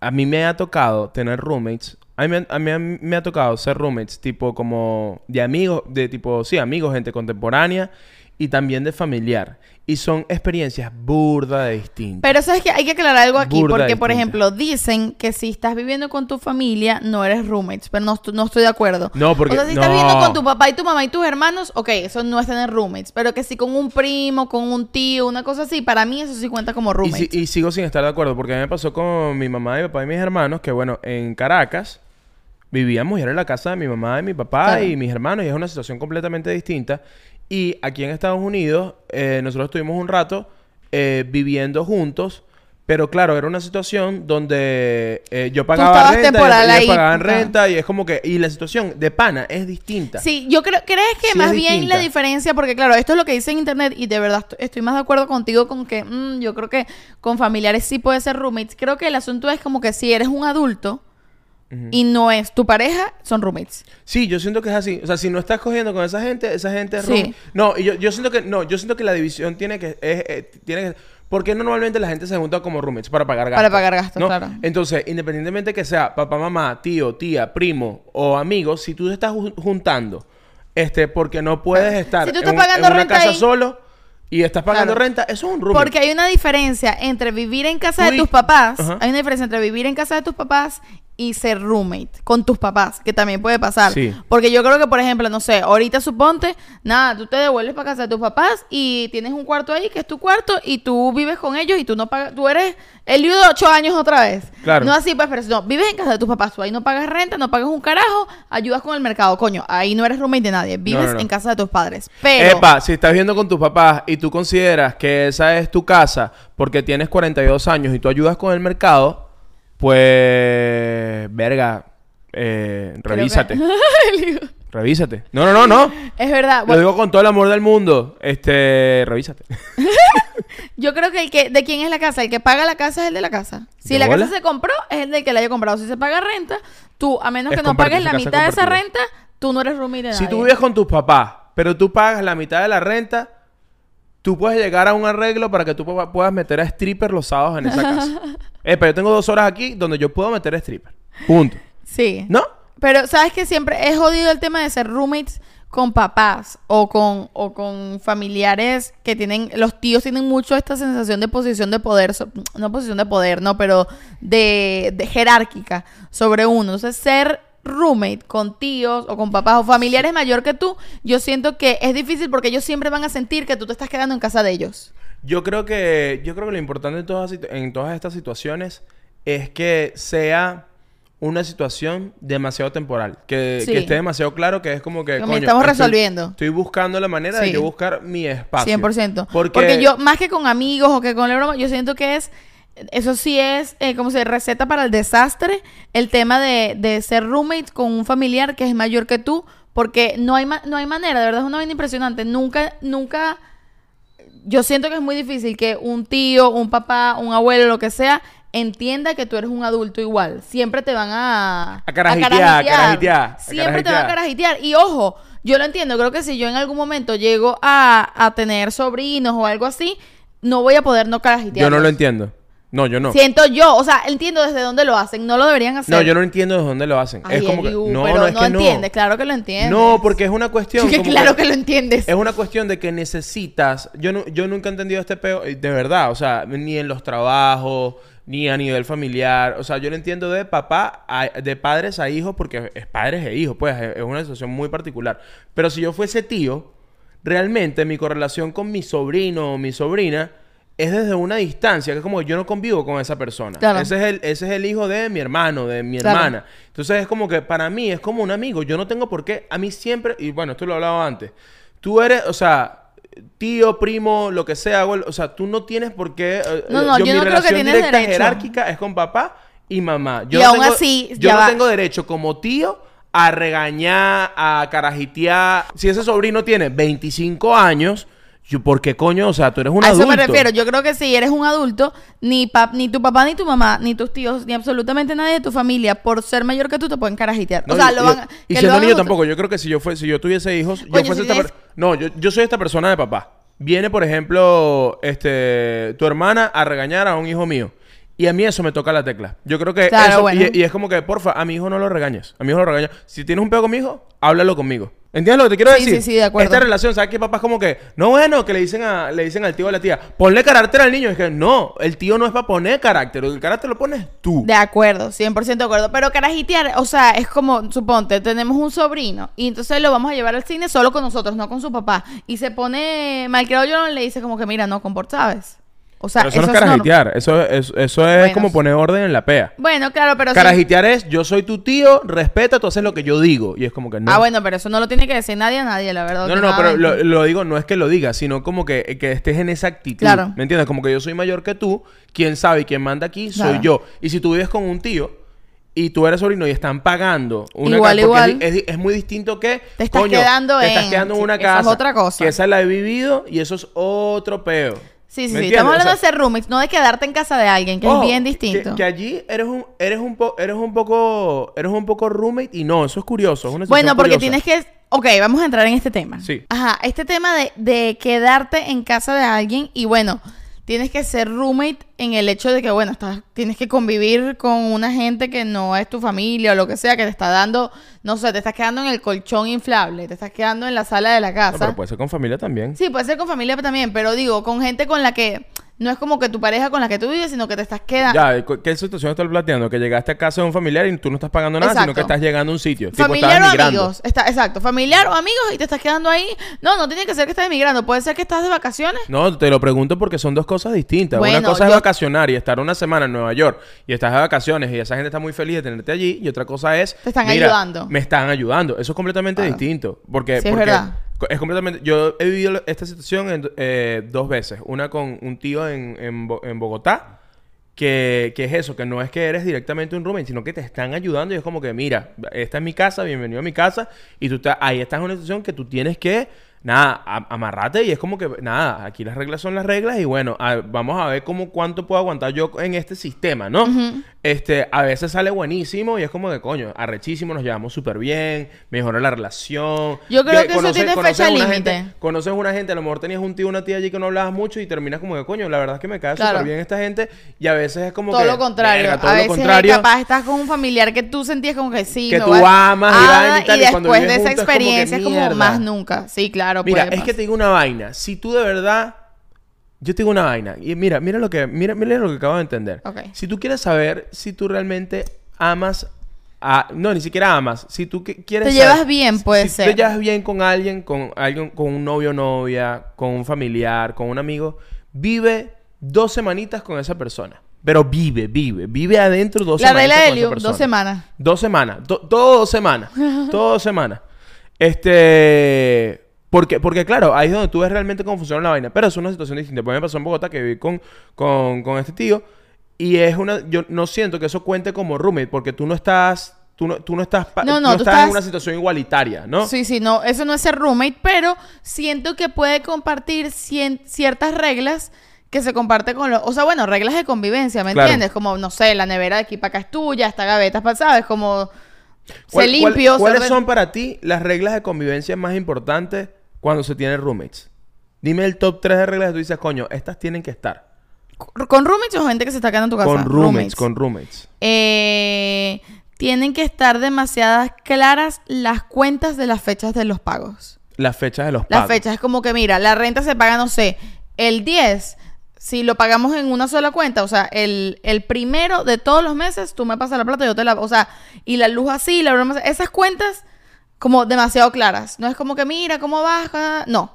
A mí me ha tocado tener roommates. A mí, me- a mí me ha tocado ser roommates, tipo como de amigos, de tipo, sí, amigos, gente contemporánea y también de familiar. Y son experiencias burda de distintas. Pero sabes que hay que aclarar algo aquí, Burda porque por ejemplo dicen que si estás viviendo con tu familia no eres roommates, pero no, no estoy de acuerdo. No, porque- o sea, si estás viviendo con tu papá y tu mamá y tus hermanos, ok, eso no es tener roommates, pero que si con un primo, con un tío, una cosa así, para mí eso sí cuenta como roommates. y sigo sin estar de acuerdo, porque a mí me pasó con mi mamá, mi papá y mis hermanos, que bueno, en Caracas vivíamos y era en la casa de mi mamá y mi papá Claro. y mis hermanos, y es una situación completamente distinta. Y aquí en Estados Unidos, eh, nosotros estuvimos un rato eh, viviendo juntos, pero claro, era una situación donde eh, yo pagaba renta, ellos ahí, pagaban renta, y es como que, y la situación de pana es distinta. Sí, yo creo, ¿crees que Sí, más bien distinta. la diferencia, porque claro, esto es lo que dice en internet y de verdad estoy, estoy más de acuerdo contigo con que mm, yo creo que con familiares sí puede ser roommates. Creo que el asunto es como que si eres un adulto y no es tu pareja, son roommates. Sí, yo siento que es así. O sea, si no estás cogiendo con esa gente, esa gente es Sí. room- No, y yo, yo siento que no, yo siento que la división tiene que es, eh, tiene que porque normalmente la gente se junta como roommates para pagar gastos. Para pagar gastos, ¿no? claro. Entonces, independientemente que sea papá, mamá, tío, tía, primo o amigos, si tú te estás ju- juntando este porque no puedes estar Si tú en, estás un- pagando en una renta casa ahí- solo y estás pagando Claro. renta, eso es un roommate. Porque hay una diferencia entre vivir en casa de tus papás, hay una diferencia entre vivir en casa de tus papás y ser roommate con tus papás, que también puede pasar. Sí. Porque yo creo que, por ejemplo, no sé, ahorita suponte, nada, tú te devuelves para casa de tus papás y tienes un cuarto ahí que es tu cuarto y tú vives con ellos y tú no pagas, tú eres el lío de ocho años otra vez. Claro. No así, pues, pero no, vives en casa de tus papás, tú ahí no pagas renta, no pagas un carajo, ayudas con el mercado, coño, ahí no eres roommate de nadie, vives no, no. en casa de tus padres. Pero... Epa, si estás viendo con tus papás y tú consideras que esa es tu casa porque tienes 42 años y tú ayudas con el mercado, pues, verga, eh, revísate. (laughs) Revísate. No, no, no, no. es verdad. Lo bueno, digo con todo el amor del mundo. Este, revísate. (laughs) Yo creo que el que, ¿de quién es la casa? El que paga la casa es el de la casa. Si ¿De la bola? casa se compró, es el del que la haya comprado. Si se paga renta, tú, a menos Es que no pagues la mitad de esa renta, tú no eres roommate de Si tú nadie. vives con tus papás, pero tú pagas la mitad de la renta, tú puedes llegar a un arreglo para que tú pu- puedas meter a stripper los sábados en esa (laughs) casa. Epa, yo tengo dos horas aquí donde yo puedo meter stripper. Punto. Sí. ¿No? Pero sabes que siempre es jodido el tema de ser roommates con papás o con, o con familiares que tienen, los tíos tienen mucho esta sensación de posición de poder, so- no posición de poder, no, pero de, de jerárquica sobre uno. Entonces, ser roommate con tíos o con papás o familiares mayor que tú, yo siento que es difícil porque ellos siempre van a sentir que tú te estás quedando en casa de ellos. Yo creo que, yo creo que lo importante en todas, en todas estas situaciones es que sea una situación demasiado temporal. Que, Sí. que esté demasiado claro que es como que. Como coño, estamos estoy- resolviendo. Estoy buscando la manera de yo buscar mi espacio. 100%. Porque, Porque... yo, más que con amigos o que con la broma, yo siento que es, eso sí es, eh, como se receta para el desastre, el tema de, de ser roommate con un familiar que es mayor que tú, porque no hay, ma- no hay manera, de verdad es una vaina impresionante. Nunca, nunca, yo siento que es muy difícil que un tío, un papá, un abuelo, lo que sea, entienda que tú eres un adulto igual. Siempre te van a... A carajitear, carajitear, a Siempre te van a carajitear. carajitear. Y ojo, yo lo entiendo. Creo que si yo en algún momento llego a, a tener sobrinos o algo así, no voy a poder no carajitear. yo no lo entiendo. No, yo no. Siento yo, o sea, entiendo desde dónde lo hacen. No lo deberían hacer. No, yo no entiendo de dónde lo hacen. Ay, es como que. No, pero no, es que entiendes. Claro que lo entiendes. no. No, porque es una cuestión. (laughs) Que como claro que lo entiendes. Es una cuestión de que necesitas. Yo, no, yo nunca he entendido este peo, eh, de verdad. O sea, ni en los trabajos, ni a nivel familiar. O sea, yo lo entiendo de papá, a- de padres a hijos, porque es padres e hijos, pues es es una situación muy particular. Pero si yo fuese tío, realmente mi correlación con mi sobrino o mi sobrina es desde una distancia, que es como yo no convivo con esa persona. Claro. Ese, es el, ese es el hijo de mi hermano, de mi Claro. hermana. Entonces es como que para mí es como un amigo. Yo no tengo por qué. A mí siempre, y bueno, esto lo he hablado antes. Tú eres, o sea, tío, primo, lo que sea, o sea, tú no tienes por qué. eh, No, no, yo mi no creo que directa derecho. jerárquica es con papá y mamá. Yo Y no aún tengo, así, yo no va. tengo derecho como tío a regañar, a carajitear. Si ese sobrino tiene 25 años, yo, ¿por qué coño? O sea, tú eres un a adulto. eso me refiero. Yo creo que si eres un adulto, ni, pap- ni tu papá, ni tu mamá, ni tus tíos, ni absolutamente nadie de tu familia, por ser mayor que tú, te pueden carajitear. No, o sea, y- lo y- van a- y lo siendo a niño tampoco. Yo creo que si yo fue, si yo tuviese hijos, yo fuese si esta tienes- No, yo, yo soy esta persona de papá. Viene, por ejemplo, este, tu hermana a regañar a un hijo mío. Y a mí eso me toca la tecla. Yo creo que Claro, eso, bueno. y, y es como que, porfa, a mi hijo no lo regañes. A mi hijo lo regañas. Si tienes un pedo con mi hijo, háblalo conmigo. ¿Entiendes lo que te quiero Sí, decir? sí, sí, de acuerdo. Esta relación, ¿sabes qué papá es como que, no bueno, que le dicen a, le dicen al tío o a la tía, ponle carácter al niño. Es que no, el tío no es para poner carácter, el carácter lo pones tú. De acuerdo, 100% de acuerdo. Pero carajitear, o sea, es como, suponte, tenemos un sobrino y entonces lo vamos a llevar al cine solo con nosotros, no con su papá. Y se pone malcriado yo le dice como que, mira, no comport, ¿sabes? O sea, Pero eso, no es carajitear, eso, es- eso es Bueno, como poner orden en la pea. Bueno, claro, pero sí- Carajitear es, yo soy tu tío, respeta, tú haces lo que yo digo. Y es como que no. Ah, bueno, pero eso no lo tiene que decir nadie a nadie, la verdad. No, no, no, pero lo, lo digo, no es que lo digas, sino como que, que estés en esa actitud. Claro. ¿Me entiendes? Como que yo soy mayor que tú, quien sabe y quien manda aquí soy Claro. yo. Y si tú vives con un tío y tú eres sobrino y están pagando una Igual, casa, igual. Es, muy distinto que Te estás quedando te estás en- quedando en sí, una es casa otra cosa. que esa la he vivido y eso es otro peo. Sí, sí, ¿Me sí. Estamos O hablando sea, de ser roommates, no de quedarte en casa de alguien, que Ojo, es bien que- distinto. Que, allí eres un, eres un po- eres un poco, eres un poco roommate y no, eso es curioso. es una Bueno, porque curiosa. tienes que... Ok, vamos a entrar en este tema. Sí. Ajá, este tema de, de quedarte en casa de alguien y bueno, tienes que ser roommate en el hecho de que, bueno, estás, tienes que convivir con una gente que no es tu familia o lo que sea, que te está dando, no sé, te estás quedando en el colchón inflable, te estás quedando en la sala de la No, casa. pero puede ser con familia también. Sí, puede ser con familia también, pero digo, con gente con la que no es como que tu pareja con la que tú vives, sino que te estás quedando... Ya, ¿cu- ¿qué situación estás planteando? Que llegaste a casa de un familiar y tú no estás pagando nada, sino que estás llegando a un sitio. Tipo, Familiar estabas o migrando. amigos. Está, exacto. Familiar o amigos y te estás quedando ahí. No, no tiene que ser que estés emigrando. Puede ser que estás de vacaciones. No, te lo pregunto porque son dos cosas distintas. Bueno, una cosa es vacacionar y estar una semana en Nueva York y estás de vacaciones y esa gente está muy feliz de tenerte allí. Y otra cosa es... Te están mira, ayudando. Me están ayudando. Eso es completamente Claro. distinto. Porque, Sí, es porque verdad. Es completamente... Yo he vivido esta situación en- eh, dos veces. Una con un tío en, en Bogotá. Que, que es eso, que no es que eres directamente un roommate, sino que te están ayudando y es como que, mira, esta es mi casa, bienvenido a mi casa, y tú estás, ahí estás en una situación que tú tienes que, nada, amarrate y es como que, nada, aquí las reglas son las reglas y bueno, a- vamos a ver cómo, cuánto puedo aguantar yo en este sistema, ¿no? Este, a veces sale buenísimo y es como que, coño, arrechísimo, nos llevamos súper bien, mejora la relación. Yo creo que eso conoces- tiene fecha límite. Conoces una gente, a lo mejor tenías un tío, una tía allí que no hablabas mucho y terminas como que, coño, la verdad es que me cae Claro. súper bien esta gente y a veces es como todo que... lo contrario. verga, todo a lo veces contrario. capaz estás con un familiar que tú sentías como que sí. Que me tú a- amas y Ah, y y cuando después de esa juntos es como que, experiencia es como, más nunca. Sí, claro. Mira, puede es que pasar. te digo una vaina. Si tú de verdad. Yo te digo una vaina. Y mira, mira lo que, mira, mira lo que acabo de entender. Si tú quieres saber si tú realmente amas a. No, ni siquiera amas. Si tú que- quieres. Te saber- llevas bien, puede si ser. te llevas bien con alguien, con alguien, con un novio o novia, con un familiar, con un amigo, vive dos semanitas con esa persona. Pero vive, vive, vive adentro dos La semanitas regla de Liu, dos semanas. Dos semanas. Do- todo dos semanas. todo dos semanas. Este... Porque, porque claro, ahí es donde tú ves realmente cómo funciona la vaina. Pero es una situación distinta. Pues me pasó en Bogotá que viví con, con, con este tío. Y es una... Yo no siento que eso cuente como roommate. Porque tú no estás... Tú no, tú no estás... No, tú no, tú estás, estás- en una situación igualitaria, ¿no? Sí, sí, no, eso no es ser roommate, pero siento que puede compartir cien- ciertas reglas que se comparte con los... O sea, bueno, reglas de convivencia, ¿me Claro. entiendes? Como, no sé, la nevera de aquí para acá es tuya, esta gaveta es para, ¿sabes? Como... ¿Cuál- Ser limpio, cuál- ¿Cuáles son para ti las reglas de convivencia más importantes cuando se tiene roommates? Dime el top 3 de reglas que tú dices, coño, estas tienen que estar. ¿Con roommates o gente que se está quedando en tu casa? Con roommates, con roommates. Eh, tienen que estar demasiadas claras las cuentas de las fechas de los pagos. Las fechas de los Las pagos. fechas es como que, mira, la renta se paga, no sé, el 10. Si lo pagamos en una sola cuenta, o sea, el, el primero de todos los meses, tú me pasas la plata, yo te la... O sea, y la luz así, la broma así. Esas cuentas como demasiado claras. No es como que, mira, ¿cómo baja? No.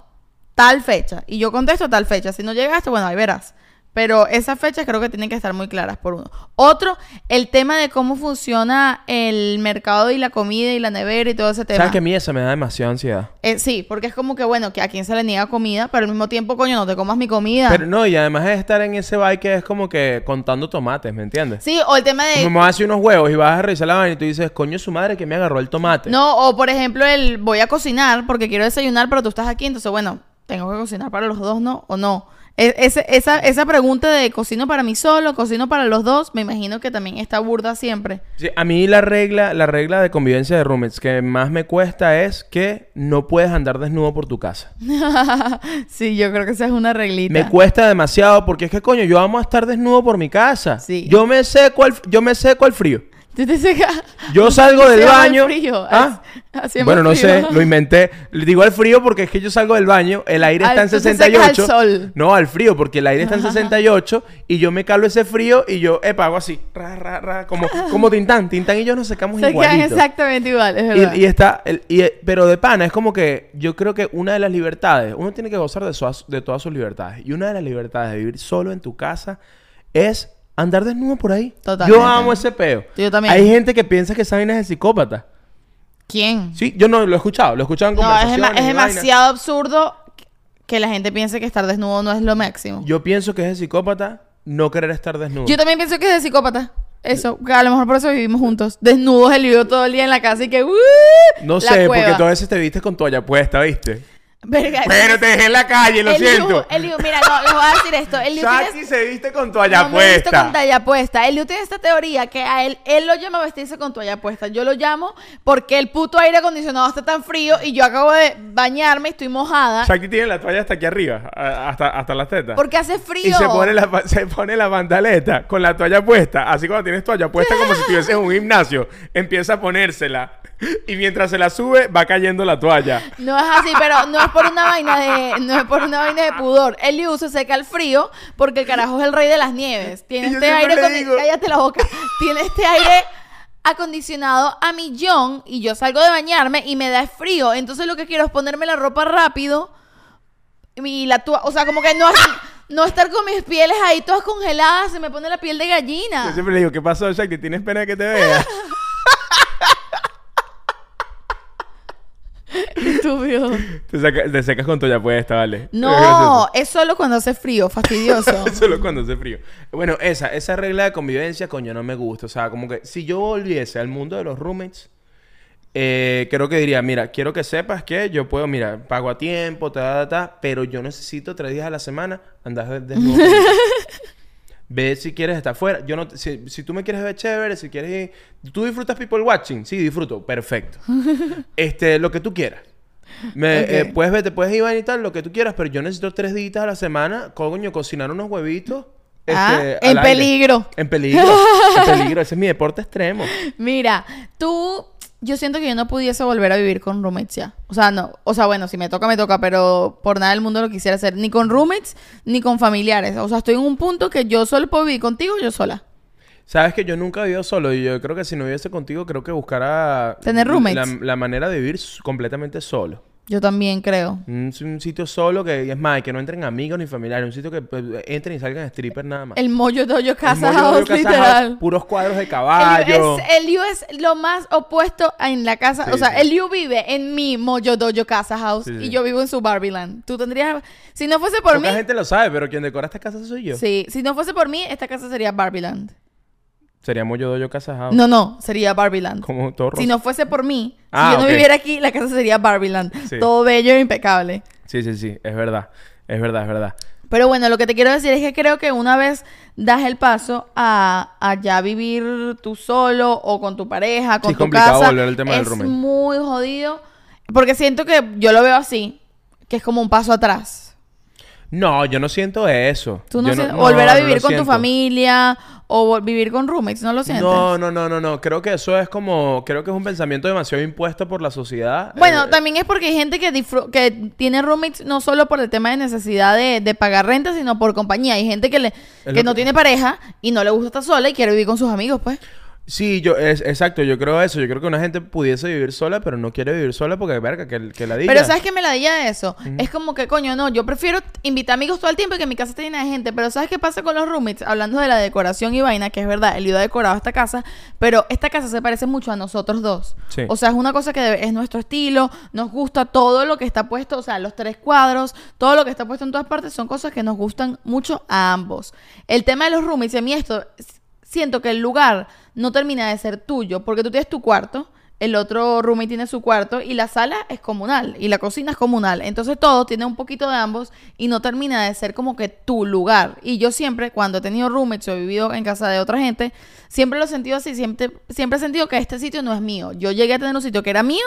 Tal fecha. Y yo contesto tal fecha. Si no llegaste, bueno, ahí verás. Pero esas fechas creo que tienen que estar muy claras por uno. Otro, el tema de cómo funciona el mercado y la comida y la nevera y todo ese tema. ¿Sabes que a mí esa me da demasiada ansiedad? Eh, sí, porque es como que, bueno, que a quien se le niega comida, pero al mismo tiempo, coño, no te comas mi comida. Pero no, y además es estar en ese vibe que es como que contando tomates, ¿me entiendes? sí, o el tema de... Como hace unos huevos y vas a revisar la vaina y tú dices, coño, su madre que me agarró el tomate. No, o por ejemplo, el voy a cocinar porque quiero desayunar, pero tú estás aquí, entonces, bueno, tengo que cocinar para los dos, ¿no? ¿O no? E- esa, esa pregunta de cocino para mí solo, cocino para los dos, me imagino que también está burda siempre. Sí, a mí la regla, la regla de convivencia de roommates que más me cuesta es que no puedes andar desnudo por tu casa. (laughs) sí, yo creo que esa es una reglita. Me cuesta demasiado porque es que coño, yo amo estar desnudo por mi casa. Sí. Yo me seco al, yo me seco al frío. Yo salgo del baño. frío. ¿Ah? Bueno, no frío. sé, lo inventé. Le digo al frío porque es que yo salgo del baño, el aire Al- está en tú te secas 68. al sol. No, al frío, porque el aire está en 68 y yo me calo ese frío y yo, epa, hago así, ra, ra, ra, como, como Tintán. Tintán y yo nos secamos Se quedan igualitos. exactamente iguales, ¿verdad? Y, y está, el- y, pero de pana, es como que yo creo que una de las libertades, uno tiene que gozar de, su- de todas sus libertades. Y una de las libertades de vivir solo en tu casa es andar desnudo por ahí. Totalmente. Yo amo ese peo. Yo también. Hay gente que piensa que esa vaina es de psicópata. ¿Quién? Sí, yo no lo he escuchado, lo he escuchado en No, es, conversaciones. es vaina. demasiado absurdo que la gente piense que estar desnudo no es lo máximo. Yo, Yo pienso que es de psicópata no querer estar desnudo. también pienso que es de psicópata. Eso, que a lo mejor por eso vivimos juntos. Desnudos, el lío todo el día en la casa y que... ¡uh! no sé, porque tú a veces te viste con toalla puesta, ¿viste? Verga, Pero te dejé en la calle, lo siento. Liu- el Liu- mira, no, les voy a decir esto. El Saki se viste con toalla no me visto puesta. con toalla puesta. Tiene esta teoría que a él, él lo llama vestirse con toalla puesta. Yo lo llamo porque el puto aire acondicionado está tan frío y yo acabo de bañarme y estoy mojada. Saki tiene la toalla hasta aquí arriba, hasta, hasta las tetas. Porque hace frío. Y se pone, la, se pone la pantaleta con la toalla puesta. Así cuando tienes toalla puesta como si estuvieses en un gimnasio. Empieza a ponérsela. Y mientras se la sube, va cayendo la toalla. No es así, pero no es por una vaina de, no es por una vaina de pudor. El Liu se seca el frío porque el carajo es el rey de las nieves. Tiene Y yo este aire digo- cállate la boca. Tiene este aire acondicionado a millón y yo salgo de bañarme y me da frío. Entonces lo que quiero es ponerme la ropa rápido y la tua- o sea, como que no no estar con mis pieles ahí todas congeladas, se me pone la piel de Yo gallina. siempre le digo, ¿qué pasó, Shakti? ¿Tienes pena de que te vea? (laughs) Estúpido. te, saca- te secas con toalla puesta, vale. No, es solo cuando hace frío, fastidioso. (laughs) Solo cuando hace frío. Bueno, esa, esa regla de convivencia, coño, no me gusta. O sea, como que si yo volviese al mundo de los roommates, eh, creo que diría, mira, quiero que sepas que yo puedo, mira, pago a tiempo, ta, ta, ta, pero yo necesito tres días a la semana andar de- desnudo. (laughs) Ve si quieres estar fuera. Yo no, si, si tú me quieres ver chévere, si quieres ir- ¿Tú disfrutas people watching? Sí, disfruto. Perfecto. (laughs) este, lo que tú quieras. Me, eh, puedes ver, te puedes ir y tal, lo que tú quieras, pero yo necesito tres días a la semana, coño, cocinar unos huevitos. Ah, este, en aire. peligro. En peligro. en peligro. Ese es mi deporte extremo. (laughs) Mira, tú, yo siento que yo no pudiese volver a vivir con roommates ya. O sea, no, o sea, bueno, si me toca, me toca, pero por nada del mundo lo quisiera hacer, ni con roommates, ni con familiares. O sea, estoy en un punto que yo solo puedo vivir contigo, yo sola. Sabes que yo nunca he vivido solo y yo creo que si no viviese contigo, creo que buscara ¿Tener la, roommates? la manera de vivir completamente solo. Yo también creo. Un, un sitio solo que es más, que no entren amigos ni familiares, un sitio que pues, entren y salgan strippers nada más. El mollo doyo Un casa house, literal. house, puros cuadros de caballo. Es, el Liu es lo más opuesto en la casa. Sí, o sea, sí. el Liu vive en mi Mojo Dojo Casa House Sí, y yo vivo en su Barbieland. Tú tendrías. Si no fuese por Poca mí. gente lo sabe, pero quien decora esta casa soy yo. Sí, si no fuese por mí, esta casa sería Barbieland. Sería Moyo Doyo Casa House. No, no, sería Barbieland. Como todo. Si no fuese por mí, Ah, si yo no viviera aquí, la casa sería Barbieland. Sí. Todo bello e impecable. Sí, sí, sí. Es verdad. Es verdad, es verdad. Pero bueno, lo que te quiero decir es que creo que una vez das el paso a, a ya vivir tú solo o con tu pareja, con tu complicado casa, volver al tema del es roommate. muy jodido. Porque siento que yo lo veo así, que es como un paso atrás. No, yo no siento eso. Tú no sientes- no, volver a vivir con tu familia o vivir con roommates, ¿no lo sientes? No, no, no, no, no. Creo que eso es como... Creo que es un pensamiento demasiado impuesto por la sociedad. Bueno, Eh, también es porque hay gente que, tiene roommates no solo por el tema de necesidad de, de pagar renta, sino por compañía. Hay gente que, le, que no tiene pareja y no le gusta estar sola y quiere vivir con sus amigos, pues. Sí, yo, es, exacto, yo creo eso. Yo creo que una gente pudiese vivir sola, pero no quiere vivir sola porque, verga, que, que la diga. Pero ¿sabes qué me la diga de eso? Es como que, coño, no, yo prefiero invitar amigos todo el tiempo y que mi casa esté llena de gente. Pero ¿sabes qué pasa con los roommates? Hablando de la decoración y vaina, que es verdad, él iba decorado esta casa, pero esta casa se parece mucho a nosotros dos. Sí. O sea, es una cosa que es nuestro estilo, nos gusta todo lo que está puesto, o sea, los tres cuadros, todo lo que está puesto en todas partes son cosas que nos gustan mucho a ambos. El tema de los roommates, y a mí esto, siento que el lugar no termina de ser tuyo, porque tú tienes tu cuarto, el otro roommate tiene su cuarto y la sala es comunal y la cocina es comunal. Entonces todo tiene un poquito de ambos y no termina de ser como que tu lugar. Y yo siempre, cuando he tenido roommates o he vivido en casa de otra gente, siempre lo he sentido así, siempre, siempre he sentido que este sitio no es mío. Yo llegué a tener un sitio que era mío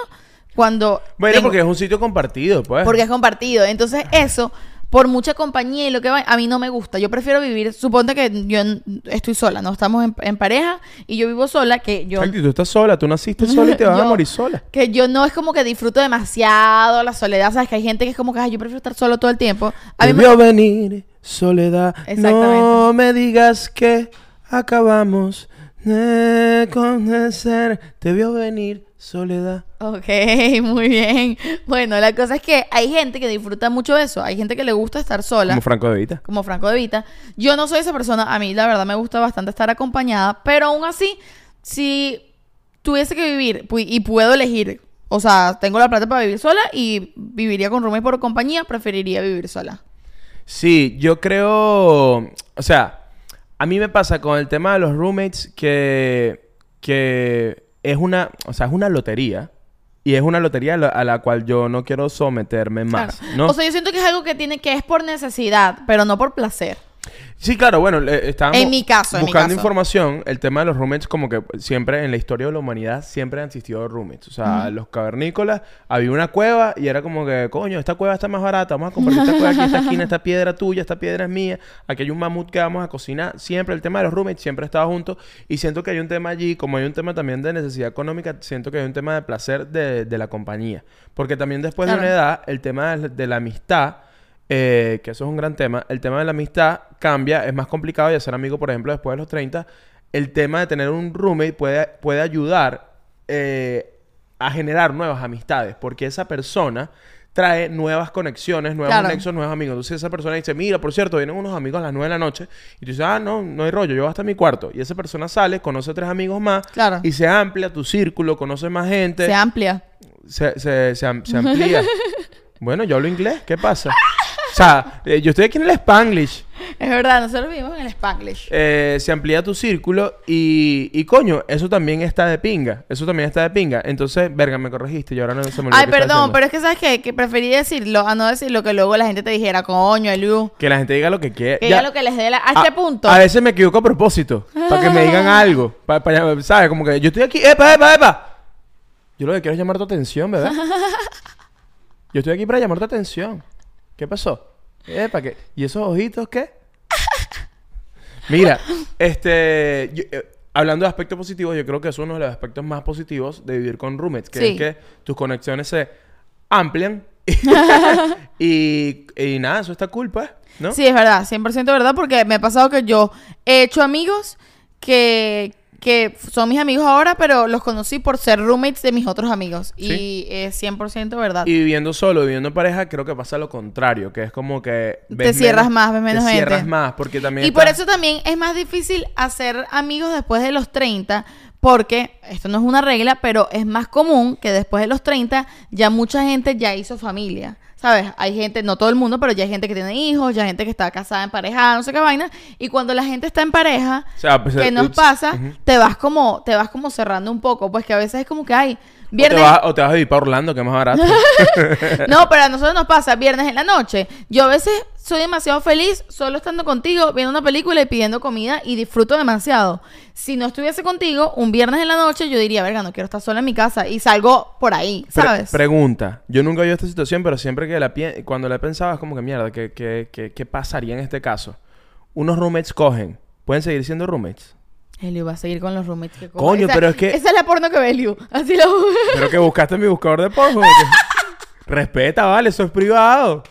cuando... Bueno, tengo- porque es un sitio compartido, pues. porque es compartido. Entonces, eso, por mucha compañía y lo que va, a mí no me gusta. Yo prefiero vivir, suponte que yo estoy sola, no estamos en, en pareja y yo vivo sola, que yo... Exacto, y tú estás sola, tú naciste sola y te vas a (laughs) morir sola. Que yo no es como que disfruto demasiado la soledad, ¿sabes? Que hay gente que es como que, ay, yo prefiero estar solo todo el tiempo. A mí me- venir soledad. No me digas que acabamos de conocer. Te vio venir soledad. Ok, (laughs) muy bien. Bueno, la cosa es que hay gente que disfruta mucho eso. Hay gente que le gusta estar sola. Como Franco de Vita. como Franco de Vita. Yo no soy esa persona, a mí la verdad me gusta bastante estar acompañada, pero aún así, si tuviese que vivir y puedo elegir, o sea, tengo la plata para vivir sola y viviría con roommate por compañía, preferiría vivir sola. Sí, yo creo, o sea, a mí me pasa con el tema de los roommates que, que es una, o sea, es una lotería y es una lotería a la, cual yo no quiero someterme más, Claro. ¿no? O sea, yo siento que es algo que tiene que es por necesidad, pero no por placer. Sí, claro, bueno, estábamos En mi caso, en mi buscando caso. información. El tema de los roommates, como que siempre en la historia de la humanidad, siempre han existido roommates. O sea, los cavernícolas, había una cueva y era como que, coño, esta cueva está más barata, vamos a compartir esta cueva aquí, esta esquina, esta piedra tuya, esta piedra es mía, aquí hay un mamut que vamos a cocinar. Siempre el tema de los roommates siempre estaba junto y siento que hay un tema allí, como hay un tema también de necesidad económica, siento que hay un tema de placer de, de la compañía. Porque también después Claro. de una edad, el tema de la amistad eh, que eso es un gran tema. El tema de la amistad cambia, es más complicado y hacer amigo, por ejemplo, después de los 30. El tema de tener un roommate puede, puede ayudar eh, a generar nuevas amistades, porque esa persona trae nuevas conexiones, nuevos Claro. nexos, nuevos amigos. Entonces esa persona dice, mira, por cierto, vienen unos amigos a las 9 de la noche. Y tú dices, ah, no, no hay rollo, yo voy hasta mi cuarto. Y esa persona sale, conoce tres amigos más. Claro. Y se amplia tu círculo, conoce más gente Se amplia. se, se, se, am- se amplía. (laughs) bueno, yo hablo inglés, ¿qué pasa? O sea, eh, yo estoy aquí en el Spanglish. Es verdad, nosotros vivimos en el Spanglish. Eh, se amplía tu círculo y, y coño, eso también está de pinga. Eso también está de pinga. Entonces, verga, me corregiste y ahora no se me olvidó Ay, perdón, pero es que sabes qué? que preferí decirlo a no decirlo que luego la gente te dijera, coño, Eliu, Que la gente diga lo que quiera. que ya lo que les dé la- a este punto. A veces me equivoco a propósito. Para que me digan (laughs) algo. Pa- pa- ¿Sabes? Como que yo estoy aquí. ¡Epa, epa, epa! Yo lo que quiero es llamar tu atención, ¿verdad? (laughs) Yo estoy aquí para llamar tu atención. ¿Qué pasó? Epa, ¿qué? ¿Y esos ojitos qué? Mira, este... yo- eh, hablando de aspectos positivos, yo creo que es uno de los aspectos más positivos de vivir con roommates. Que Sí. es que tus conexiones se amplian. (laughs) y, y nada, eso está cool, pues. ¿No? Sí, es verdad, 100% verdad, porque me ha pasado que yo he hecho amigos que, que son mis amigos ahora, pero los conocí por ser roommates de mis otros amigos. Y es 100% verdad. Y viviendo solo, viviendo en pareja, creo que pasa lo contrario, que es como que... Te cierras más, ves menos Te cierras gente. más, porque también... Y por eso también es más difícil hacer amigos después de los 30, porque esto no es una regla, pero es más común que después de los 30 ya mucha gente ya hizo familia. ¿Sabes? Hay gente, no todo el mundo, pero ya hay gente que tiene hijos, ya hay gente que está casada, emparejada, no sé qué vaina. Y cuando la gente está en pareja, O sea, pues, ¿qué eh, nos ups, pasa? Te vas como, te vas como cerrando un poco, pues que a veces es como que O te, vas, o te vas a vivir para Orlando, que es más barato. (laughs) No, pero a nosotros nos pasa viernes en la noche. Yo a veces soy demasiado feliz solo estando contigo, viendo una película y pidiendo comida y disfruto demasiado. Si no estuviese contigo, un viernes en la noche yo diría, verga, no quiero estar sola en mi casa y salgo por ahí, Pre- ¿sabes? pregunta. Yo nunca he visto esta situación, pero siempre que la cuando la pensaba es como que mierda, ¿qué, qué, qué, qué pasaría en este caso? Unos roommates cogen. ¿Pueden seguir siendo roommates? Elio va a seguir con los roommates que cojo. Coño, Esa- pero es que- Esa es la porno que ve Eliu. Así lo... Pero que buscaste mi buscador de porno. (laughs) Respeta, vale, eso es privado.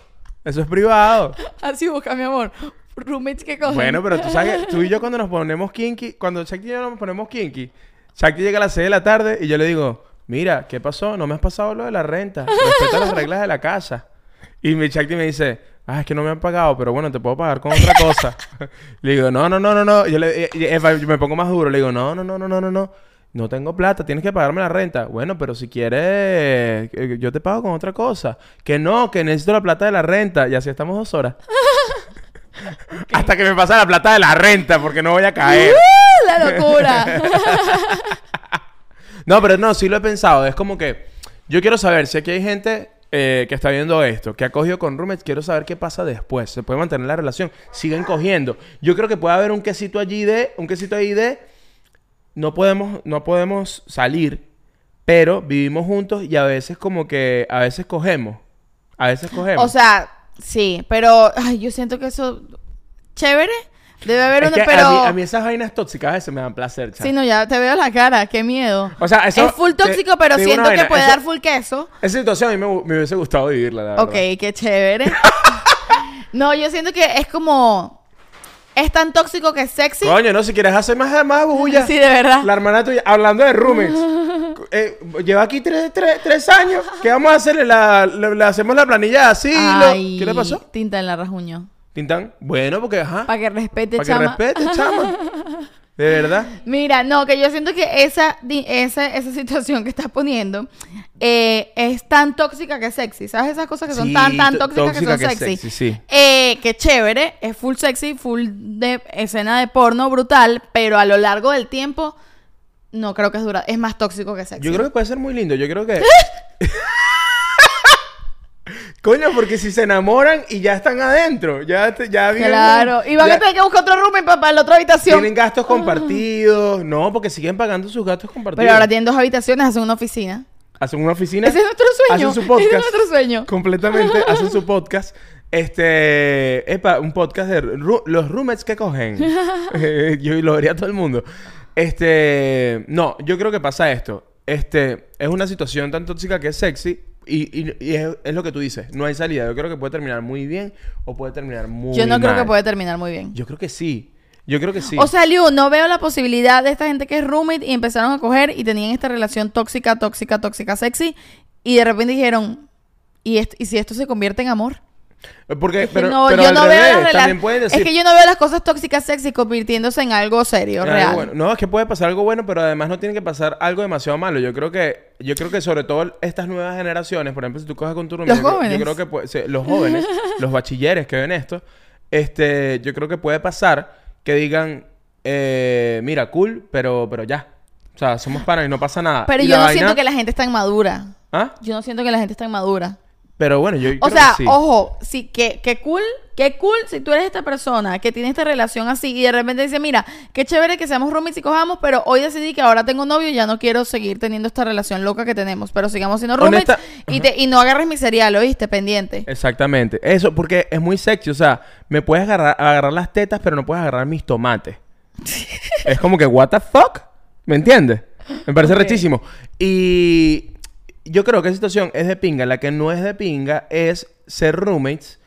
Eso es privado. Así busca, mi amor. Roommates que cogen. Bueno, pero tú sabes que tú y yo cuando nos ponemos kinky, cuando Shakti y yo nos ponemos kinky, Shakti llega a las 6 de la tarde y yo le digo, mira, ¿qué pasó? No me has pasado lo de la renta. Respeta las reglas de la casa. Y mi Shakti me dice, ah, es que no me han pagado, pero bueno, te puedo pagar con otra cosa. (laughs) le digo, no, no, no, no, no. Yo, le, y- Eva, yo me pongo más duro. Le digo, no, no, no, no, no, no, no. No tengo plata, tienes que pagarme la renta. Bueno, pero si quieres, eh, yo te pago con otra cosa. Que no, que necesito la plata de la renta. Y así estamos dos horas. (laughs) Hasta que me pasa la plata de la renta, porque no voy a caer. ¡La locura! (laughs) No, pero no, sí lo he pensado. Es como que yo quiero saber si aquí hay gente eh, que está viendo esto, que ha cogido con roommates, quiero saber qué pasa después. ¿Se puede mantener la relación? ¿Siguen cogiendo? Yo creo que puede haber un quesito allí de, un quesito ahí de, no podemos, no podemos salir, pero vivimos juntos y a veces como que, a veces cogemos. A veces cogemos. o sea, sí, pero ay, yo siento que eso... Chévere. Debe haber Es que Pero... a, mí, a mí esas vainas tóxicas a veces me dan placer, Sí, chamo. no, ya te veo la cara. Qué miedo. O sea, eso- Es full te- tóxico, pero te siento que puede eso- dar full queso. Esa situación a mí me, hu- me hubiese gustado vivirla, la verdad. Ok, qué chévere. (laughs) no, yo siento que es como... Es tan tóxico que es sexy. Coño, no, si quieres hacer más, más bulla. (laughs) Sí, de verdad. La hermana tuya, hablando de roommates, (laughs) eh, lleva aquí tres, tres- tres años. ¿Qué vamos a hacerle? La, le, le hacemos la planilla así. lo- ¿Qué le pasó? Tinta en la rajuño. Tintán. Bueno, porque ajá. Para que respete, Para que respete, (laughs) chama. De verdad. Mira, no, que yo siento que esa, di- esa, esa (laughs) situación que estás poniendo eh, es tan tóxica que sexy. ¿Sabes esas cosas que son Sí, tan, tan tó- tóxicas que son que sexy? sexy, sí. Eh, que chévere, es full sexy, full de escena de porno brutal, pero a lo largo del tiempo no creo que es dura. Es más tóxico que sexy. Yo creo que puede ser muy lindo. Yo creo que. (laughs) Coño, porque si se enamoran y ya están adentro, ya, ya viven- Claro. Y van ya a tener que buscar otro room para la otra habitación. Tienen gastos compartidos. No, porque siguen pagando sus gastos compartidos. Pero ahora tienen dos habitaciones, hacen una oficina. Hacen una oficina. Ese es nuestro sueño. Hacen su podcast. (laughs) Ese es nuestro sueño. Completamente (laughs) hacen su podcast. Este. Epa, un podcast de ru- los roommates que cogen. Eh, (laughs) yo lo vería todo el mundo. Este. No, yo creo que pasa esto. Este. Es una situación tan tóxica que es sexy. Y, y- y es, es lo que tú dices. No hay salida. Yo creo que puede terminar muy bien o puede terminar muy Yo no creo que mal. puede terminar muy bien. Yo creo que sí. Yo creo que sí. O sea, Liu, no veo la posibilidad de esta gente que es roommate y empezaron a coger y tenían esta relación tóxica, tóxica, tóxica, sexy. Y de repente dijeron, ¿y, esto- ¿y si esto se convierte en amor? Porque, Es que pero, no, pero yo al no revés, veo las también pueden decir, Es que yo no veo las cosas tóxicas sexy convirtiéndose en algo serio, Algo real. bueno. No, es que puede pasar algo bueno, pero además no tiene que pasar algo demasiado malo. Yo creo que, yo creo que sobre todo estas nuevas generaciones, por ejemplo, si tú coges con tu roommate, Los jóvenes. Yo creo que los jóvenes, los bachilleres que ven esto, este, yo creo que puede pasar que digan, eh, mira, cool, pero, pero ya. O sea, somos panas y no pasa nada. Pero Y yo no vaina- siento que la gente está inmadura. ¿Ah? Yo no siento que la gente está inmadura. Pero bueno, yo O creo sea, que sí. ojo, sí, que, que cool, que cool si tú eres esta persona que tiene esta relación así y de repente dice, mira, qué chévere que seamos roommates y cojamos, pero hoy decidí que ahora tengo novio y ya no quiero seguir teniendo esta relación loca que tenemos, pero sigamos siendo roommates Honesta- y, te- y no agarres mi cereal, ¿oíste? Pendiente. Exactamente. Eso, porque es muy sexy. O sea, me puedes agarrar, agarrar las tetas, pero no puedes agarrar mis tomates. (laughs) es como que, what the fuck? ¿Me entiendes? Me parece Ok. rechísimo. Y yo creo que esa situación es de pinga. La que no es de pinga es ser roommates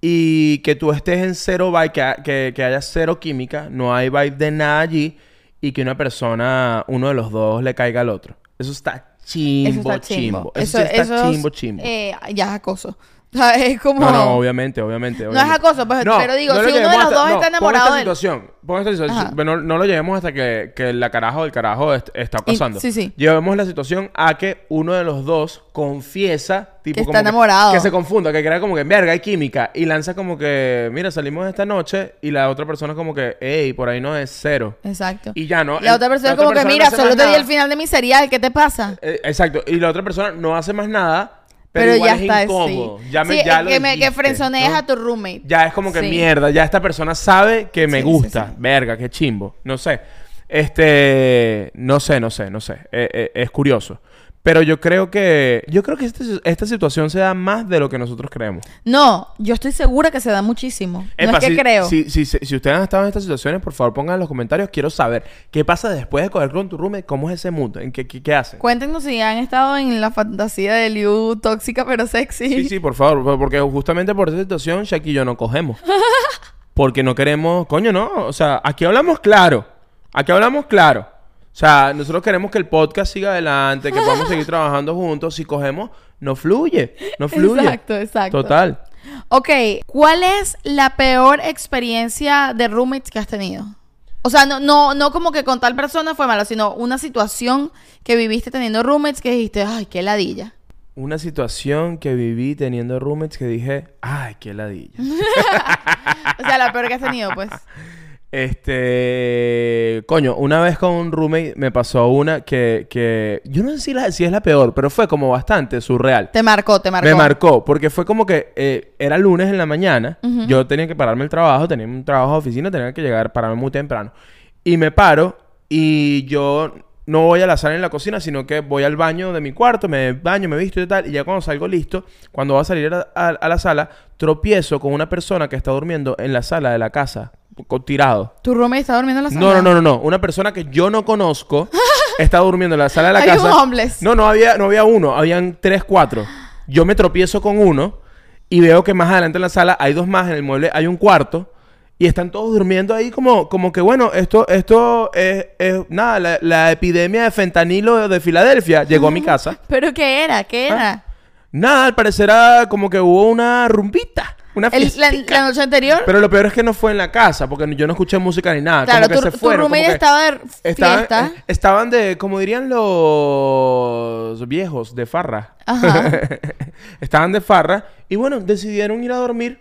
y que tú estés en cero vibe, que, ha- que, que haya cero química, no hay vibe de nada allí y que una persona, uno de los dos, le caiga al otro. Eso está chimbo, Eso está chimbo. chimbo. Eso, sí está chimbo, chimbo. eh, ya es acoso. O (laughs) sea, es como... No, no, obviamente, obviamente. No es acoso, pues, pero digo, si uno de los hasta- dos está enamorado pon esta situación, pon esta situación. Ajá. No, no lo llevemos hasta que, que la carajo o el carajo est- está Y- pasando. sí, sí. Llevemos la situación a que uno de los dos confiesa, tipo Que como está enamorado. Que se confunda, que crea como que, verga, hay química. Y lanza como que, mira, salimos esta noche. Y la otra persona como que, hey, por ahí no es cero. Exacto. Y ya no. La otra persona es como que, no mira, solo te di el final de mi cereal, ¿qué te pasa? Eh, exacto. Y la otra persona no hace más nada. Pero, Pero, igual ya es está, incómodo. sí. Ya me, Sí, ya lo que, me, que frenzonees ¿no? a tu roommate. Ya es como que Sí. mierda, ya esta persona sabe que me gusta. Verga, qué chimbo. No sé. Este, no sé, no sé, no sé. Eh, eh, es curioso. Pero yo creo que, yo creo que este- esta situación se da más de lo que nosotros creemos. No, yo estoy segura que se da muchísimo. no es que si, creo. Si, si, si, si ustedes han estado en estas situaciones, por favor pongan en los comentarios. Quiero saber qué pasa después de coger con tu roommate, cómo es ese mundo, en qué, qué, qué hacen. Cuéntenos si han estado en la fantasía de Liu tóxica pero sexy. Sí, sí, por favor, porque justamente por esa situación Shaq y yo no cogemos. (laughs) Porque no queremos, coño, no, o sea, aquí hablamos claro. Aquí hablamos claro. O sea, nosotros queremos que el podcast siga adelante, que podamos seguir (laughs) trabajando juntos. Si cogemos, no fluye. No fluye. Exacto, exacto. Total. Ok, ¿cuál es la peor experiencia de roommates que has tenido? O sea, no, no, no como que con tal persona fue malo, sino una situación que viviste teniendo roommates que dijiste, ay, qué ladilla. Una situación que viví teniendo roommates que dije, ay, qué ladilla. (laughs) O sea, la peor que has tenido, pues. (laughs) Este, coño, una vez con un roommate me pasó una que, que yo no sé si, la- si es la peor, pero fue como bastante surreal. Te marcó, te marcó. Me marcó, porque fue como que eh, era lunes en la mañana, yo tenía que pararme el trabajo, tenía un trabajo de oficina, tenía que llegar, pararme muy temprano. Y me paro y yo no voy a la sala en la cocina, sino que voy al baño de mi cuarto, me baño, me visto y tal, y ya cuando salgo listo, cuando voy a salir a, a- a la sala, tropiezo con una persona que está durmiendo en la sala de la casa, tirado. ¿Tu roommate está durmiendo en la sala? No, no, no, no, no. Una persona que yo no conozco (laughs) está durmiendo en la sala de la Hay casa. homeless. No, no había, no había uno, habían tres, cuatro. Yo me tropiezo con uno y veo que más adelante en la sala hay dos más, en el mueble hay un cuarto. Y están todos durmiendo ahí como, como que, bueno, esto, esto es, es- nada, la, la epidemia de fentanilo de Filadelfia llegó a mi (laughs) casa. ¿Pero qué era? ¿Qué Ah, era? Nada, al parecer era como que hubo una rumbita, una El- la, noche anterior. Pero lo peor es que no fue en la casa, porque yo no escuché música ni nada. claro, como que tu, se tu fueron. roommate como que estaba de estaban, fiesta. eh, estaban de, como dirían los viejos, de farra. Ajá. (laughs) estaban de farra y bueno, decidieron ir a dormir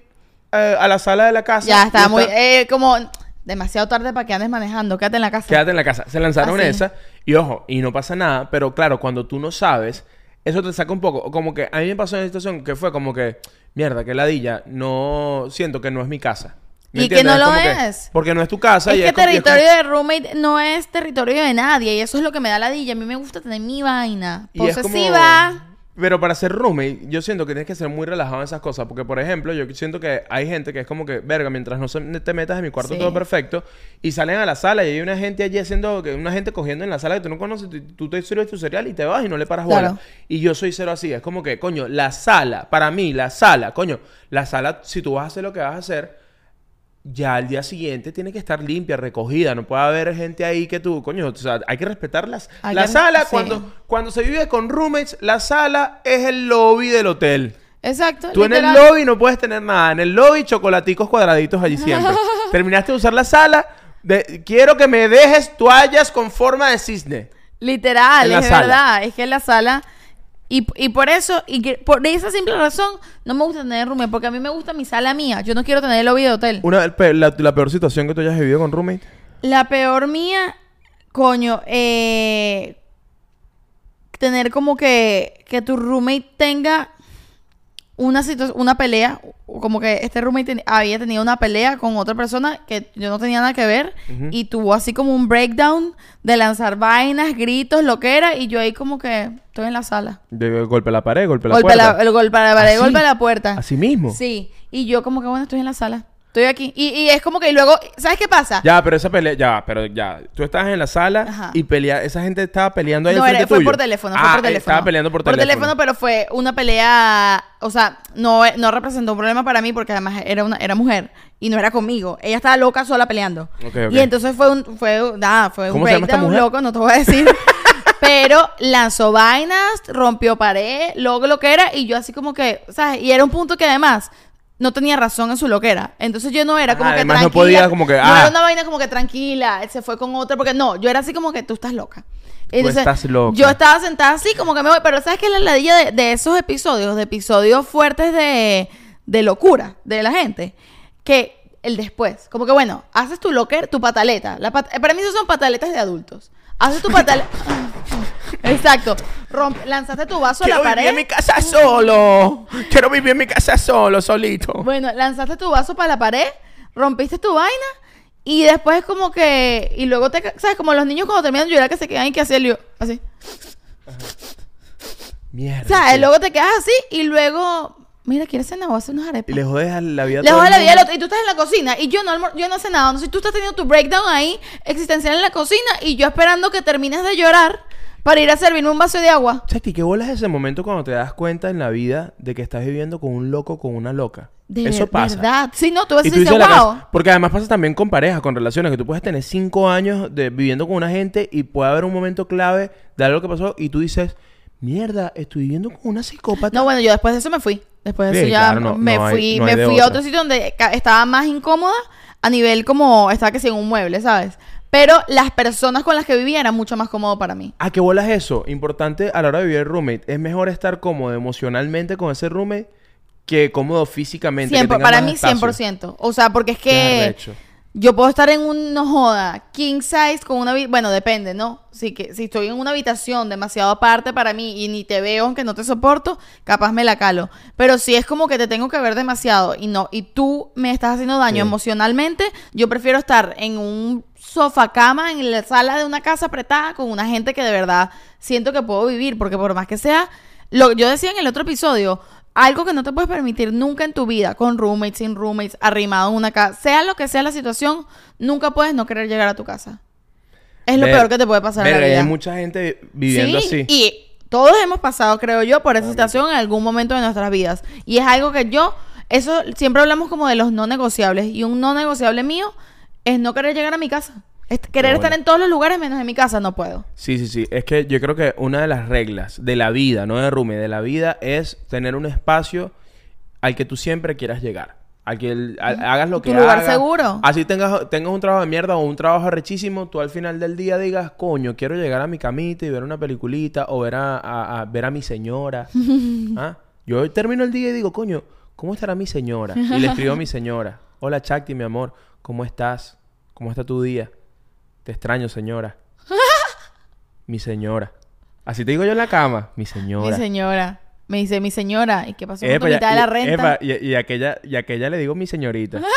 eh, a la sala de la casa. ya, estaba muy... está- eh, como... Demasiado tarde para que andes manejando. Quédate en la casa. Quédate en la casa. Se lanzaron Así. esa y ojo, y no pasa nada, pero claro, cuando tú no sabes, eso te saca un poco. Como que a mí me pasó una situación que fue como que, mierda, que ladilla, no siento que no es mi casa. ¿Me Y que no lo que- es. porque no es tu casa. Es y que como- y es como- territorio de roommate no es territorio de nadie. Y eso es lo que me da la dilla. A mí me gusta tener mi vaina. Posesiva. Pero para ser roommate, yo siento que tienes que ser muy relajado en esas cosas. Porque, por ejemplo, yo siento que hay gente que es como que, verga, mientras no se- te metas en mi cuarto Sí. todo perfecto, y salen a la sala y hay una gente allí haciendo, que una gente cogiendo en la sala que tú no conoces, tú, tú te sirves tu cereal y te vas y no le paras bola. Claro. Y yo soy cero así. Es como que, coño, la sala, para mí, la sala, coño, la sala, si tú vas a hacer lo que vas a hacer, ya al día siguiente tiene que estar limpia, recogida. No puede haber gente ahí que tú, coño, o sea, hay que respetar las, Hay la que- sala. sí. Cuando, cuando se vive con roommates, la sala es el lobby del hotel. Exacto. Tú en el lobby no puedes tener nada. En el lobby, chocolaticos cuadraditos allí siempre. (laughs) Terminaste de usar la sala. de- quiero que me dejes toallas con forma de cisne. Literal, es sala. verdad. Es que en la sala. Y, y por eso, y que por esa simple razón, no me gusta tener roommate. Porque a mí me gusta mi sala mía. Yo no quiero tener el lobby de hotel. Una, la, la peor situación que tú hayas vivido con roommate. La peor mía, coño, eh, tener como que, que tu roommate tenga una una pelea, como que este roommate ten- había tenido una pelea con otra persona que yo no tenía nada que ver y tuvo así como un breakdown de lanzar vainas, gritos, lo que era y yo ahí como que estoy en la sala. De golpe a la pared, golpe a la Golpe puerta. la, el golpe a la pared, ¿Así? golpe a la puerta. Así mismo. Sí, y yo como que bueno, estoy en la sala. Estoy aquí. Y, y es como que y luego, ¿sabes qué pasa? Ya, pero esa pelea, ya, pero ya. Tú estabas en la sala Ajá. y pelea, esa gente estaba peleando ahí No, al era, frente fue tuyo. por teléfono, fue Ah, por eh, teléfono. Estaba peleando por, Por teléfono, pero fue una pelea, o sea, no, no representó un problema para mí porque además era una era mujer y no era conmigo. Ella estaba loca sola peleando. Ok, ok. Y entonces fue un fue nada, fue un ¿Cómo se llama esta breakdown loco, no te voy a decir. (laughs) pero lanzó vainas, rompió pared, luego lo que era y yo así como que, ¿sabes? Y era un punto que además no tenía razón en su loquera. Entonces yo no era como Ah, que además no tranquila. podía como que, No ah. era una vaina como que tranquila, se fue con otra porque no, yo era así como que tú estás loca. estás loca. Yo estaba sentada así, como que me voy. Pero ¿sabes qué es la ladilla de, de esos episodios? De episodios fuertes de, de locura de la gente. Que el después. Como que bueno, haces tu locker, tu pataleta. La pat- eh, para mí esos son pataletas de adultos. Haces tu (laughs) pataleta. Exacto. Romp- lanzaste tu vaso a Quiero la vivir pared. en mi casa solo. Quiero vivir en mi casa solo, solito. Bueno, lanzaste tu vaso para la pared, rompiste tu vaina y después es como que... Y luego te... ¿Sabes? Como los niños cuando terminan de llorar que se quedan y que hacen lío. Así. Mierda. O sea, luego te quedas así y luego... Mira, ¿quieres cenar o hacer unos arepas? Y le jodes a la vida a Le el la vida al otro y tú estás en la cocina y yo no, yo no sé nada. Entonces tú estás teniendo tu breakdown ahí existencial en la cocina y yo esperando que termines de llorar para ir a servirme un vaso de agua. ¿Sabes qué? ¿Qué bolas ese momento cuando te das cuenta en la vida de que estás viviendo con un loco con una loca? De Eso pasa. ¿Verdad? Sí, no, tú vas a decir, wow. porque además pasa también con parejas, con relaciones, que tú puedes tener cinco años de, viviendo con una gente y puede haber un momento clave de algo que pasó y tú dices, mierda, estoy viviendo con una psicópata. No, bueno, yo después de eso me fui. Después de eso ya claro, no- me no hay- fui, no me fui a otro sitio donde estaba más incómoda a nivel como estaba que sí en un mueble, ¿sabes? Pero las personas con las que vivía era mucho más cómodo para mí. ¿A qué bolas eso? Importante a la hora de vivir roommate. Es mejor estar cómodo emocionalmente con ese roommate que cómodo físicamente. que Siempre, tenga para mí espacio. 100%. O sea, porque es que yo puedo estar en un, no joda, king size con una... Bueno, depende, ¿no? Si, que, si estoy en una habitación demasiado aparte para mí y ni te veo aunque no te soporto, capaz me la calo. Pero si es como que te tengo que ver demasiado y no y tú me estás haciendo daño Sí. emocionalmente, yo prefiero estar en un sofá cama en la sala de una casa apretada con una gente que de verdad siento que puedo vivir, porque por más que sea, lo yo decía en el otro episodio, algo que no te puedes permitir nunca en tu vida, con roommates, sin roommates, arrimado en una casa, sea lo que sea la situación, nunca puedes no querer llegar a tu casa. Es lo Ver- peor que te puede pasar en la vida. Hay mucha gente viviendo Sí, así. Y todos hemos pasado, creo yo, por esa situación en algún momento de nuestras vidas. Y es algo que yo, eso siempre hablamos como de los no negociables. Y un no negociable mío es no querer llegar a mi casa. Es querer bueno. estar en todos los lugares menos en mi casa, no puedo. Sí, sí, sí. Es que yo creo que una de las reglas de la vida, no de roommate, de la vida es tener un espacio al que tú siempre quieras llegar. Al que el- al- hagas lo Tu que lugar hagas. seguro. Así tengas, tengas un trabajo de mierda o un trabajo arrechísimo, tú al final del día digas, coño, quiero llegar a mi camita y ver una peliculita o ver a, a- a- ver a mi señora. (laughs) ¿Ah? Yo termino el día y digo, coño, ¿cómo estará mi señora? Y le escribo a mi señora. Hola, Chakti, mi amor. ¿Cómo estás? ¿Cómo está tu día? Te extraño, señora. (laughs) mi señora. Así te digo yo en la cama. Mi señora. Mi señora. Me dice, mi señora, ¿y qué pasó con Epa, tu ya- mitad de la renta? epa, y, y aquella, y aquella le digo mi señorita. (laughs)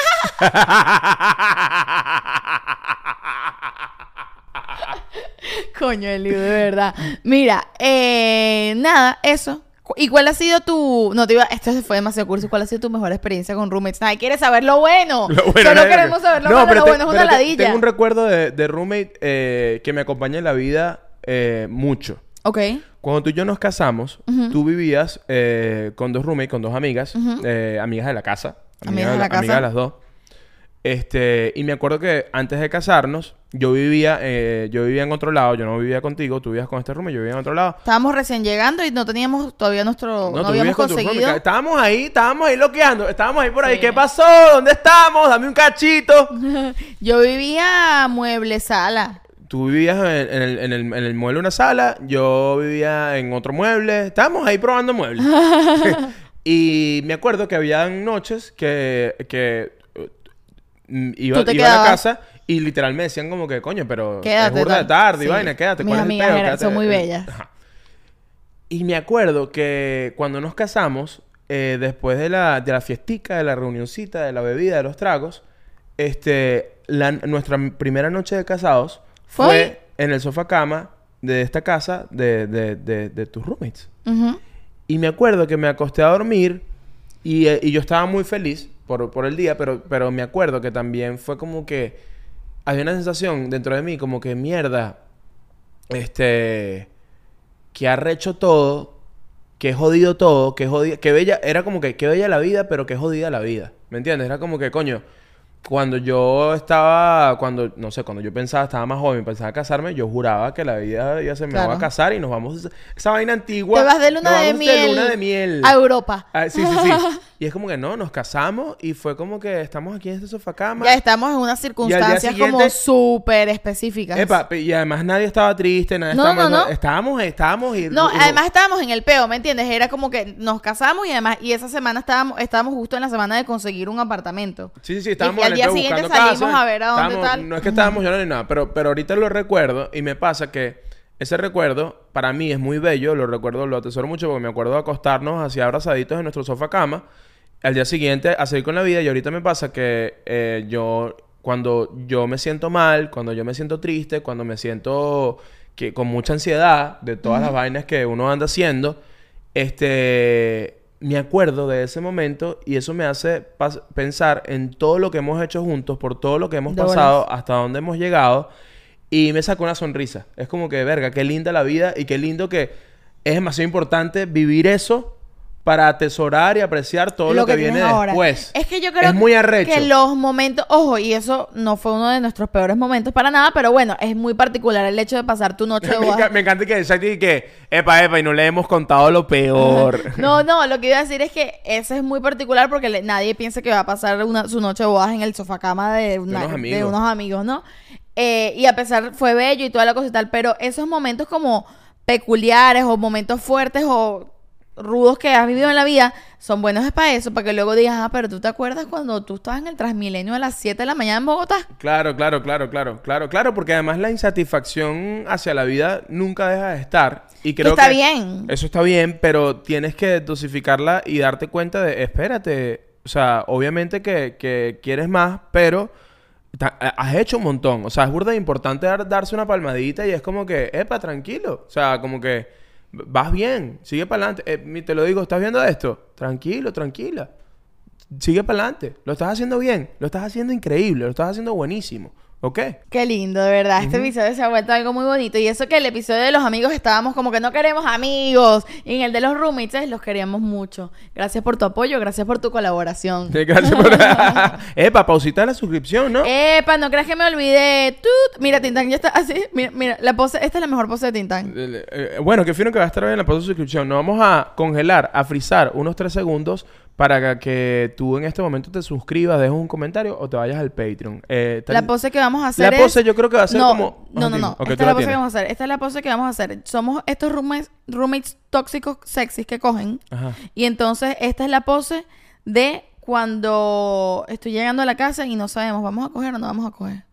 (laughs) Coño, el libro, de verdad. Mira, eh, nada, eso. ¿Y cuál ha sido tu... No, te iba... Esto se fue demasiado curso. ¿Cuál ha sido tu mejor experiencia con roommates? Nadie quiere saber lo bueno. (laughs) Lo bueno, Solo queremos saber lo No, malo. pero Lo te- bueno es una ladilla. Tengo un recuerdo de, de roommate eh, que me acompaña en la vida eh, mucho. Ok. Cuando tú y yo nos casamos, tú vivías eh, con dos roommates, con dos amigas, eh, amigas de la casa. Amigas de la casa. Amigas de las dos. Este, y me acuerdo que antes de casarnos, yo vivía, eh, yo vivía en otro lado, yo no vivía contigo, tú vivías con este roommate, yo vivía en otro lado. Estábamos recién llegando y no teníamos todavía nuestro... No, habíamos conseguido... Estábamos ahí, estábamos ahí loqueando, estábamos ahí por ahí. Sí. ¿Qué pasó? ¿Dónde estamos? Dame un cachito. (laughs) Yo vivía mueble sala. Tú vivías en, en el, en, el, en el mueble de una sala, yo vivía en otro mueble. Estábamos ahí probando muebles. (laughs) (laughs) y me acuerdo que había noches que, que mm, iba, iba a la quedabas. casa y literal me decían como que, coño, pero Quédate, es burda de tarde y Sí. vaina, quédate. Mis ¿cuál es el amigas pedo? eran- Quédate". son muy Eh, bellas. ajá. Y me acuerdo que cuando nos casamos, eh, después de la, de la fiestica, de la reunioncita, de la bebida, de los tragos, este, la- nuestra primera noche de casados ¿Fue fue, en el sofá cama de esta casa de, de, de, de tus roommates. Y me acuerdo que me acosté a dormir y, eh, y yo estaba muy feliz por, por el día, pero, pero me acuerdo que también fue como que había una sensación dentro de mí como que mierda, este, que arrecho todo, que he jodido todo, que jodida, que bella, era como que que bella la vida, pero que jodida la vida, ¿me entiendes? Era como que coño, cuando yo estaba, cuando, no sé, cuando yo pensaba, estaba más joven, pensaba casarme, yo juraba que la vida ya se me Claro. va a casar y nos vamos, esa vaina antigua. Te vas de luna de miel. luna de miel. A Europa. Ah, sí, sí, sí. (laughs) Y es como que no, nos casamos y fue como que estamos aquí en este sofá cama. Ya estamos en unas circunstancias como súper específicas. Epa, y además nadie estaba triste, nadie No, estaba... no, no. Estábamos, estábamos y... No, y- además estábamos en el peo, ¿me entiendes? Era como que nos casamos y además, y esa semana estábamos, estábamos justo en la semana de conseguir un apartamento. Sí, sí, sí, estábamos Y al en el día siguiente salimos a ver a dónde tal. No es que estábamos llorando ni nada, pero, pero ahorita lo recuerdo y me pasa que ese recuerdo para mí es muy bello, lo recuerdo, lo atesoro mucho porque me acuerdo de acostarnos así abrazaditos en nuestro sofá cama, al día siguiente a seguir con la vida y ahorita me pasa que eh, yo, cuando yo me siento mal, cuando yo me siento triste, cuando me siento que con mucha ansiedad de todas las vainas que uno anda haciendo, este, me acuerdo de ese momento y eso me hace pensar en todo lo que hemos hecho juntos, por todo lo que hemos pasado, hasta dónde hemos llegado y me sacó una sonrisa. Es como que, verga, qué linda la vida y qué lindo que es demasiado importante vivir eso para atesorar y apreciar todo lo, que, viene ahora. después. Es que yo creo es muy arrecho. que los momentos, ojo, y eso no fue uno de nuestros peores momentos para nada, pero bueno, es muy particular el hecho de pasar tu noche de (laughs) me, enca- me encanta que Shakti que, epa, epa, y no le hemos contado lo peor. No, no, lo que iba a decir es que ese es muy particular porque le- nadie piensa que va a pasar una- su noche de bodas en el sofá cama de, una- unos de amigos. unos amigos, ¿no? Eh, y a pesar fue bello y toda la cosa y tal, pero esos momentos como peculiares o momentos fuertes o rudos que has vivido en la vida son buenos para eso, para que luego digas, ah, pero tú te acuerdas cuando tú estabas en el Transmilenio a las 7 de la mañana en Bogotá. Claro, claro, claro, claro, claro, claro, porque además la insatisfacción hacia la vida nunca deja de estar. Y creo está que bien. Eso está bien, pero tienes que dosificarla y darte cuenta de, espérate, o sea, obviamente que, que quieres más, pero ta- has hecho un montón. O sea, es burda importante dar- darse una palmadita y es como que, epa, tranquilo. O sea, como que vas bien, sigue para adelante. Eh, te lo digo, ¿estás viendo esto? Tranquilo, tranquila. Sigue para adelante. Lo estás haciendo bien, lo estás haciendo increíble, lo estás haciendo buenísimo. ¿Ok? Qué lindo, de verdad. Este episodio se ha vuelto algo muy bonito. Y eso que el episodio de los amigos estábamos como que no queremos amigos. Y en el de los roommates los queríamos mucho. Gracias por tu apoyo, gracias por tu colaboración. Sí, Gracias por... (laughs) Epa, pausita la suscripción, ¿no? Epa, no creas que me olvidé. Tut. Mira, Tintán ya está así. Mira, mira, la pose, esta es la mejor pose de Tintán. Eh, eh, bueno, qué fino que va a estar hoy en la pausa de suscripción. Nos vamos a congelar, a frizar unos 3 segundos para que tú en este momento te suscribas, dejes un comentario o te vayas al Patreon. Eh, tal- La pose que vamos a hacer La es- pose yo creo que va a ser no, como- No, no, no. Esta es la la pose que vamos a hacer. Esta es la pose que vamos a hacer. Somos estos roommates, roommates tóxicos sexys que cogen. Ajá. Y entonces esta es la pose de cuando estoy llegando a la casa y no sabemos, ¿vamos a coger o no vamos a coger?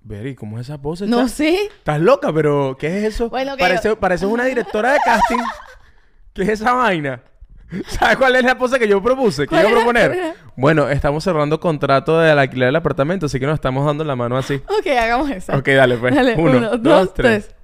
Ver, ¿y cómo es esa pose? No sé. Estás loca, pero ¿qué es eso? Bueno, que parece, yo- parece una directora de casting. ¿Qué es esa vaina? (laughs) ¿Sabes cuál es la pose que yo propuse? Que ¿Cuál iba a proponer. Bueno, estamos cerrando contrato del alquiler del apartamento, así que nos estamos dando la mano así. Ok, hagamos esa. Ok, dale, pues. Dale, Uno, uno, dos, dos, tres. tres.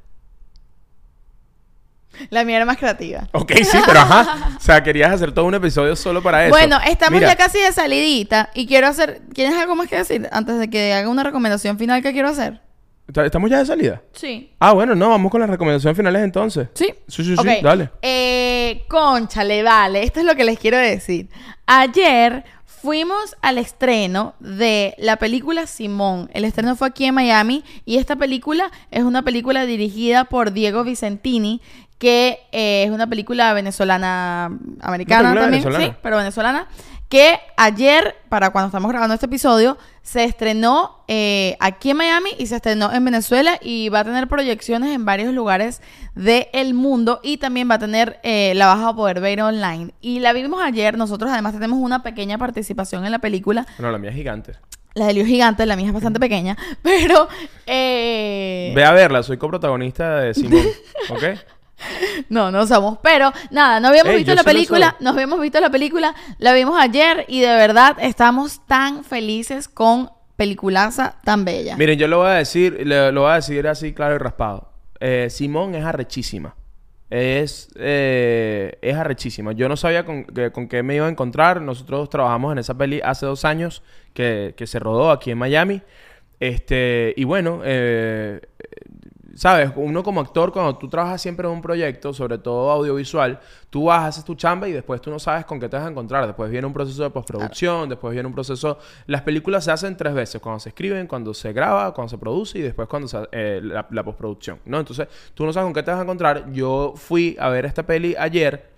La mía era más creativa. Ok, sí, pero ajá. O sea, querías hacer todo un episodio solo para eso. Bueno, estamos Mira, ya casi de salidita y quiero hacer... ¿Tienes algo más que decir antes de que haga una recomendación final que quiero hacer? ¿Est- ¿Estamos ya de salida? Sí. Ah, bueno, no, vamos con las recomendaciones finales entonces. ¿Sí? Sí, sí, sí, dale. Eh, conchale, vale. Esto es lo que les quiero decir. Ayer fuimos al estreno de la película Simón. El estreno fue aquí en Miami y esta película es una película dirigida por Diego Vicentini, que eh, es una película venezolana americana película también, venezolana. sí, pero venezolana, que ayer, para cuando estamos grabando este episodio, se estrenó eh, aquí en Miami y se estrenó en Venezuela y va a tener proyecciones en varios lugares del mundo y también va a tener, eh, la vas a poder ver online. Y la vimos ayer, nosotros además tenemos una pequeña participación en la película. Bueno, la mía es gigante. La de Lío Gigante, la mía es bastante pequeña, (laughs) pero... eh, Ve a verla, soy coprotagonista de Simón. (laughs) ¿Ok? No, no somos. Pero nada, no habíamos Ey, visto la película. Nos habíamos visto la película. La vimos ayer y de verdad estamos tan felices con peliculaza tan bella. Miren, yo lo voy a decir, lo voy a decir así claro y raspado. Eh, Simón es arrechísima. Es, eh, es arrechísima. Yo no sabía con, que- con qué me iba a encontrar. Nosotros trabajamos en esa peli hace dos años que, que se rodó aquí en Miami. Este, y bueno, eh, sabes, uno como actor, cuando tú trabajas siempre en un proyecto, sobre todo audiovisual, tú vas, haces tu chamba y después tú no sabes con qué te vas a encontrar. Después viene un proceso de postproducción, después viene un proceso... Las películas se hacen tres veces, cuando se escriben, cuando se graba, cuando se produce y después cuando se eh, la, la postproducción, ¿no? Entonces, tú no sabes con qué te vas a encontrar. Yo fui a ver esta peli ayer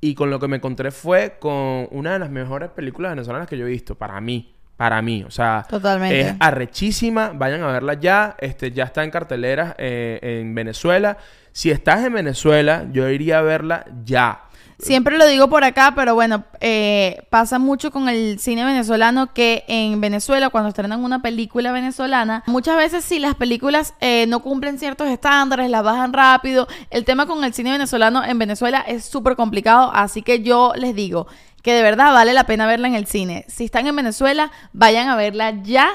y con lo que me encontré fue con una de las mejores películas venezolanas que yo he visto, para mí. Para mí, o sea, Totalmente. es arrechísima. Vayan a verla ya. Este, ya está en carteleras eh, en Venezuela. Si estás en Venezuela, yo iría a verla ya. Siempre lo digo por acá, pero bueno, eh, pasa mucho con el cine venezolano que en Venezuela, cuando estrenan una película venezolana, muchas veces si las películas eh, no cumplen ciertos estándares, las bajan rápido. El tema con el cine venezolano en Venezuela es súper complicado, así que yo les digo que de verdad vale la pena verla en el cine. Si están en Venezuela, vayan a verla ya.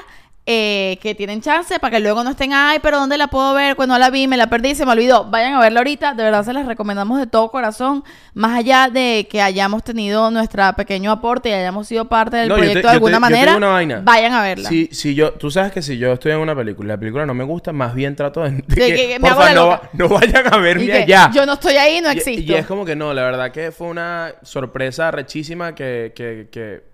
Eh, que tienen chance para que luego no estén, ay, pero ¿dónde la puedo ver? Pues no la vi, me la perdí, se me olvidó. Vayan a verla ahorita, de verdad se las recomendamos de todo corazón, más allá de que hayamos tenido nuestro pequeño aporte y hayamos sido parte del No, yo te- proyecto de alguna te- manera, vayan a verla. Si, si yo, tú sabes que si yo estoy en una película y la película no me gusta, más bien trato de, (laughs) de que- que, que me hago porfa, la no, loca. no vayan a verme allá. Yo no estoy ahí, no Y- existo. Y, es como que no, la verdad que fue una sorpresa rechísima que, que, que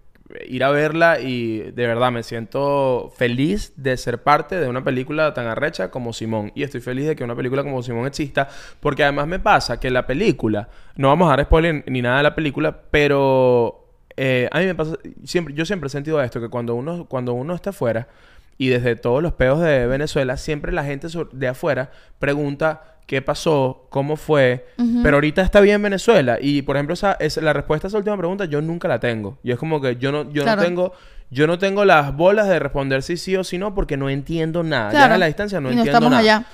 ir a verla y de verdad me siento feliz de ser parte de una película tan arrecha como Simón. Y estoy feliz de que una película como Simón exista porque además me pasa que la película, no vamos a dar spoiler ni nada de la película, pero eh, a mí me pasa, siempre, yo siempre he sentido esto, que cuando uno, cuando uno está afuera y desde todos los peos de Venezuela, siempre la gente de afuera pregunta qué pasó, cómo fue, pero ahorita está bien Venezuela. Y por ejemplo, esa, es, la respuesta a esa última pregunta yo nunca la tengo. Y es como que yo no, yo Claro. no tengo... Yo no tengo las bolas de responder si sí o si no porque no entiendo nada. Ya Claro. a la distancia no y no entiendo estamos nada. allá.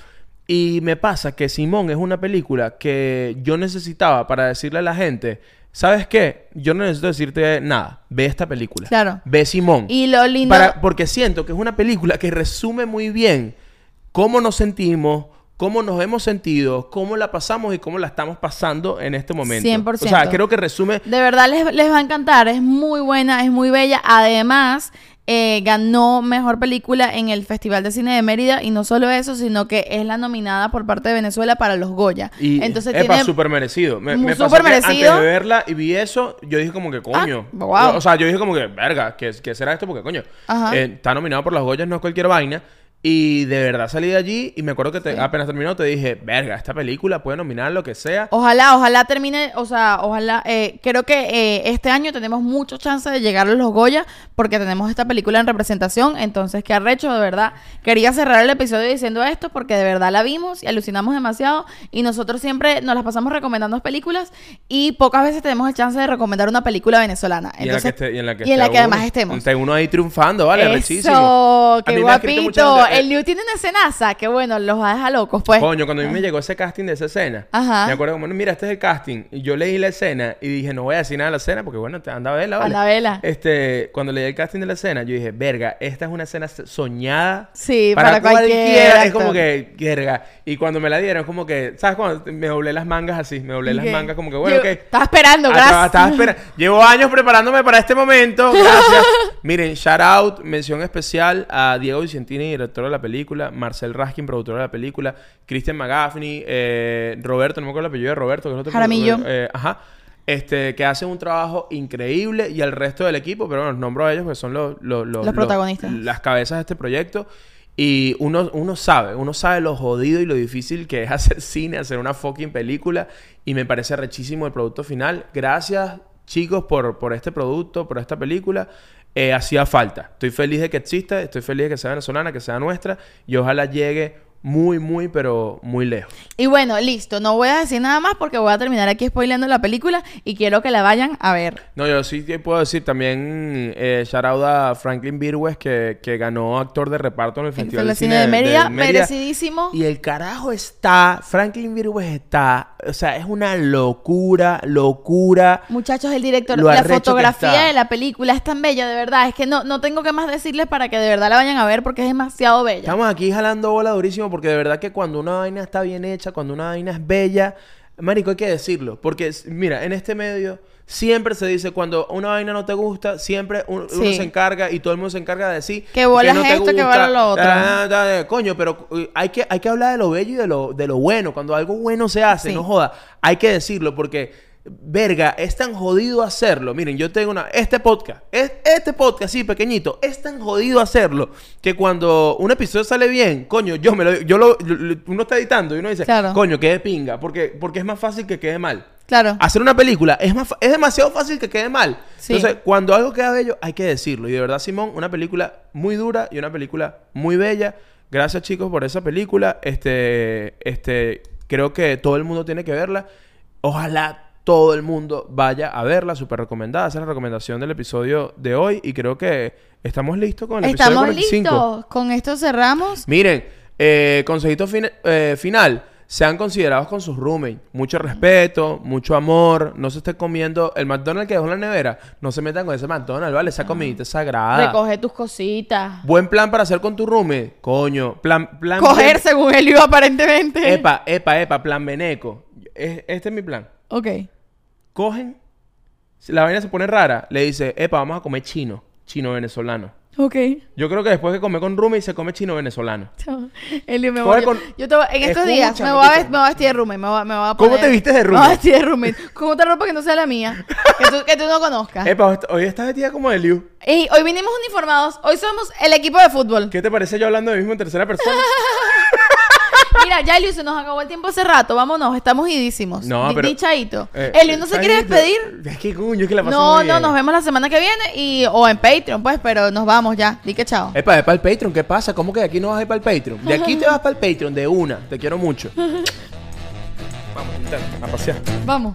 Y me pasa que Simón es una película que yo necesitaba para decirle a la gente, ¿sabes qué? Yo no necesito decirte nada. Ve esta película. Claro. Ve Simón. Y lo lindo... Para- porque siento que es una película que resume muy bien cómo nos sentimos, cómo nos hemos sentido, cómo la pasamos y cómo la estamos pasando en este momento. 100%. O sea, creo que resume... De verdad les, les va a encantar, es muy buena, es muy bella. Además, eh, ganó mejor película en el Festival de Cine de Mérida y no solo eso, sino que es la nominada por parte de Venezuela para los Goya. Y Entonces epa, tiene súper merecido. Me, me súper pasó que merecido. Antes de verla y vi eso, yo dije como que coño. Ah, wow. O sea, yo dije como que, verga, ¿qué, qué será esto? Porque coño, Ajá. eh, está nominado por las Goyas, no es cualquier vaina. Y de verdad salí de allí y me acuerdo que te- apenas terminó te dije, verga, esta película puede nominar lo que sea. Ojalá, ojalá termine, o sea, ojalá, eh, creo que eh, este año tenemos mucho chance de llegar a los Goya porque tenemos esta película en representación, entonces qué arrecho, de verdad. Quería cerrar el episodio diciendo esto porque de verdad la vimos y alucinamos demasiado y nosotros siempre nos las pasamos recomendando películas y pocas veces tenemos el chance de recomendar una película venezolana. Y en la que, esté- y en la que, y en la que además estemos. Esté uno ahí triunfando, vale, Eso, qué guapito. El Liu tiene una escenaza que bueno, los va a dejar locos, pues. Coño, cuando a mí me llegó ese casting de esa escena, Ajá. me acuerdo como, mira, este es el casting. Y yo leí la escena y dije, no voy a decir nada de la escena porque, bueno, te anda a verla, ¿vale? Anda a verla. Este, cuando leí el casting de la escena, yo dije, verga, esta es una escena soñada. Sí, para cualquier Es como que, verga. Y cuando me la dieron, es como que, ¿sabes? Cuando me doblé las mangas así, me doblé las mangas como que, bueno, Yo- ok. Estaba esperando, Ah, gracias. estaba- estaba espera- Llevo años preparándome para este momento. (laughs) Gracias. Miren, shout out, mención especial a Diego Vicentini, director de la película, Marcel Raskin, productor de la película, Christian McGaffney, eh, Roberto, no me acuerdo el apellido de Roberto, que es otro Jaramillo. eh, ajá. Este, que hacen un trabajo increíble y al resto del equipo, pero bueno, los nombro a ellos que son los, los, Los protagonistas. las cabezas de este proyecto. Y uno, uno sabe, uno sabe lo jodido y lo difícil que es hacer cine, hacer una fucking película. Y me parece rechísimo el producto final. Gracias, chicos, por, por este producto, por esta película. Eh, hacía falta. Estoy feliz de que exista, estoy feliz de que sea venezolana, que sea nuestra. Y ojalá llegue muy, muy, pero muy lejos. Y bueno, listo. No voy a decir nada más porque voy a terminar aquí spoileando la película y quiero que la vayan a ver. No, yo sí te puedo decir también eh, shout out a Franklin Virgües que, que ganó actor de reparto en el Festival de Cine de Mérida, merecidísimo. Y el carajo está, Franklin Virgües está, o sea, es una locura, locura. Muchachos, el director, Lo la fotografía de la película es tan bella, de verdad. Es que no, no tengo que más decirles para que de verdad la vayan a ver porque es demasiado bella. Estamos aquí jalando bola durísimo porque de verdad que cuando una vaina está bien hecha, cuando una vaina es bella, marico, hay que decirlo. Porque, mira, en este medio siempre se dice cuando una vaina no te gusta, siempre un- uno se encarga y todo el mundo se encarga de decir Que bolas no esto, que bolas lo otro. Coño, pero hay que, hay que hablar de lo bello y de lo, de lo bueno. Cuando algo bueno se hace, Sí. no joda, hay que decirlo porque... Verga, es tan jodido hacerlo. Miren, yo tengo una. Este podcast, es, este podcast, sí, pequeñito, es tan jodido hacerlo que cuando un episodio sale bien, coño, yo me lo. Yo lo, lo- uno está editando y uno dice, Claro. coño, quede pinga. Porque, porque es más fácil que quede mal. Claro. Hacer una película es, más, es demasiado fácil que quede mal. Sí. Entonces, cuando algo queda bello, hay que decirlo. Y de verdad, Simón, una película muy dura y una película muy bella. Gracias, chicos, por esa película. Este, este, creo que todo el mundo tiene que verla. Ojalá todo el mundo vaya a verla. Súper recomendada. Esa es la recomendación del episodio de hoy. Y creo que estamos listos con el Estamos episodio 45. listos. Con esto cerramos. Miren, eh, consejito fin- eh, final. Sean considerados con sus roommates. Mucho respeto, mucho amor. No se esté comiendo el McDonald's que dejó en la nevera. No se metan con ese McDonald's, ¿vale? Esa comidita es sagrada. Recoge tus cositas. Buen plan para hacer con tu roommate. Coño. Plan, plan. Coger según él iba aparentemente. Epa, epa, epa. Plan veneco. Es- Este es mi plan. Ok. Cogen. si La vaina se pone rara. Le dice, epa, vamos a comer chino. Chino venezolano. Ok. Yo creo que después que come con roommate se come chino venezolano. Elio, me voy. con- Yo te voy- en estos días me voy, a, me voy a vestir de roommate. Me voy, a- me voy a ¿Cómo poner- te vistes de Me voy a vestir de roommate. Con otra ropa que no sea la mía. Que tú, que tú no conozcas. Epa, hoy- estás vestida como de Liu. Ey, hoy vinimos uniformados. Hoy somos el equipo de fútbol. ¿Qué te parece yo hablando de mí mismo en tercera persona? (laughs) Mira, ya Elio se nos acabó el tiempo hace rato. Vámonos, estamos idísimos. No, pero- di chaito. Eh, Elio, ¿no se quiere despedir? Es que coño, es que la No, muy no, nos vemos la semana que viene y o en Patreon, pues, pero nos vamos ya. Di que chao. Epa, es para el Patreon, ¿qué pasa? ¿Cómo que de aquí no vas a ir para el Patreon? De aquí te (laughs) vas para el Patreon, de una. Te quiero mucho. (laughs) Vamos, a pasear. Vamos.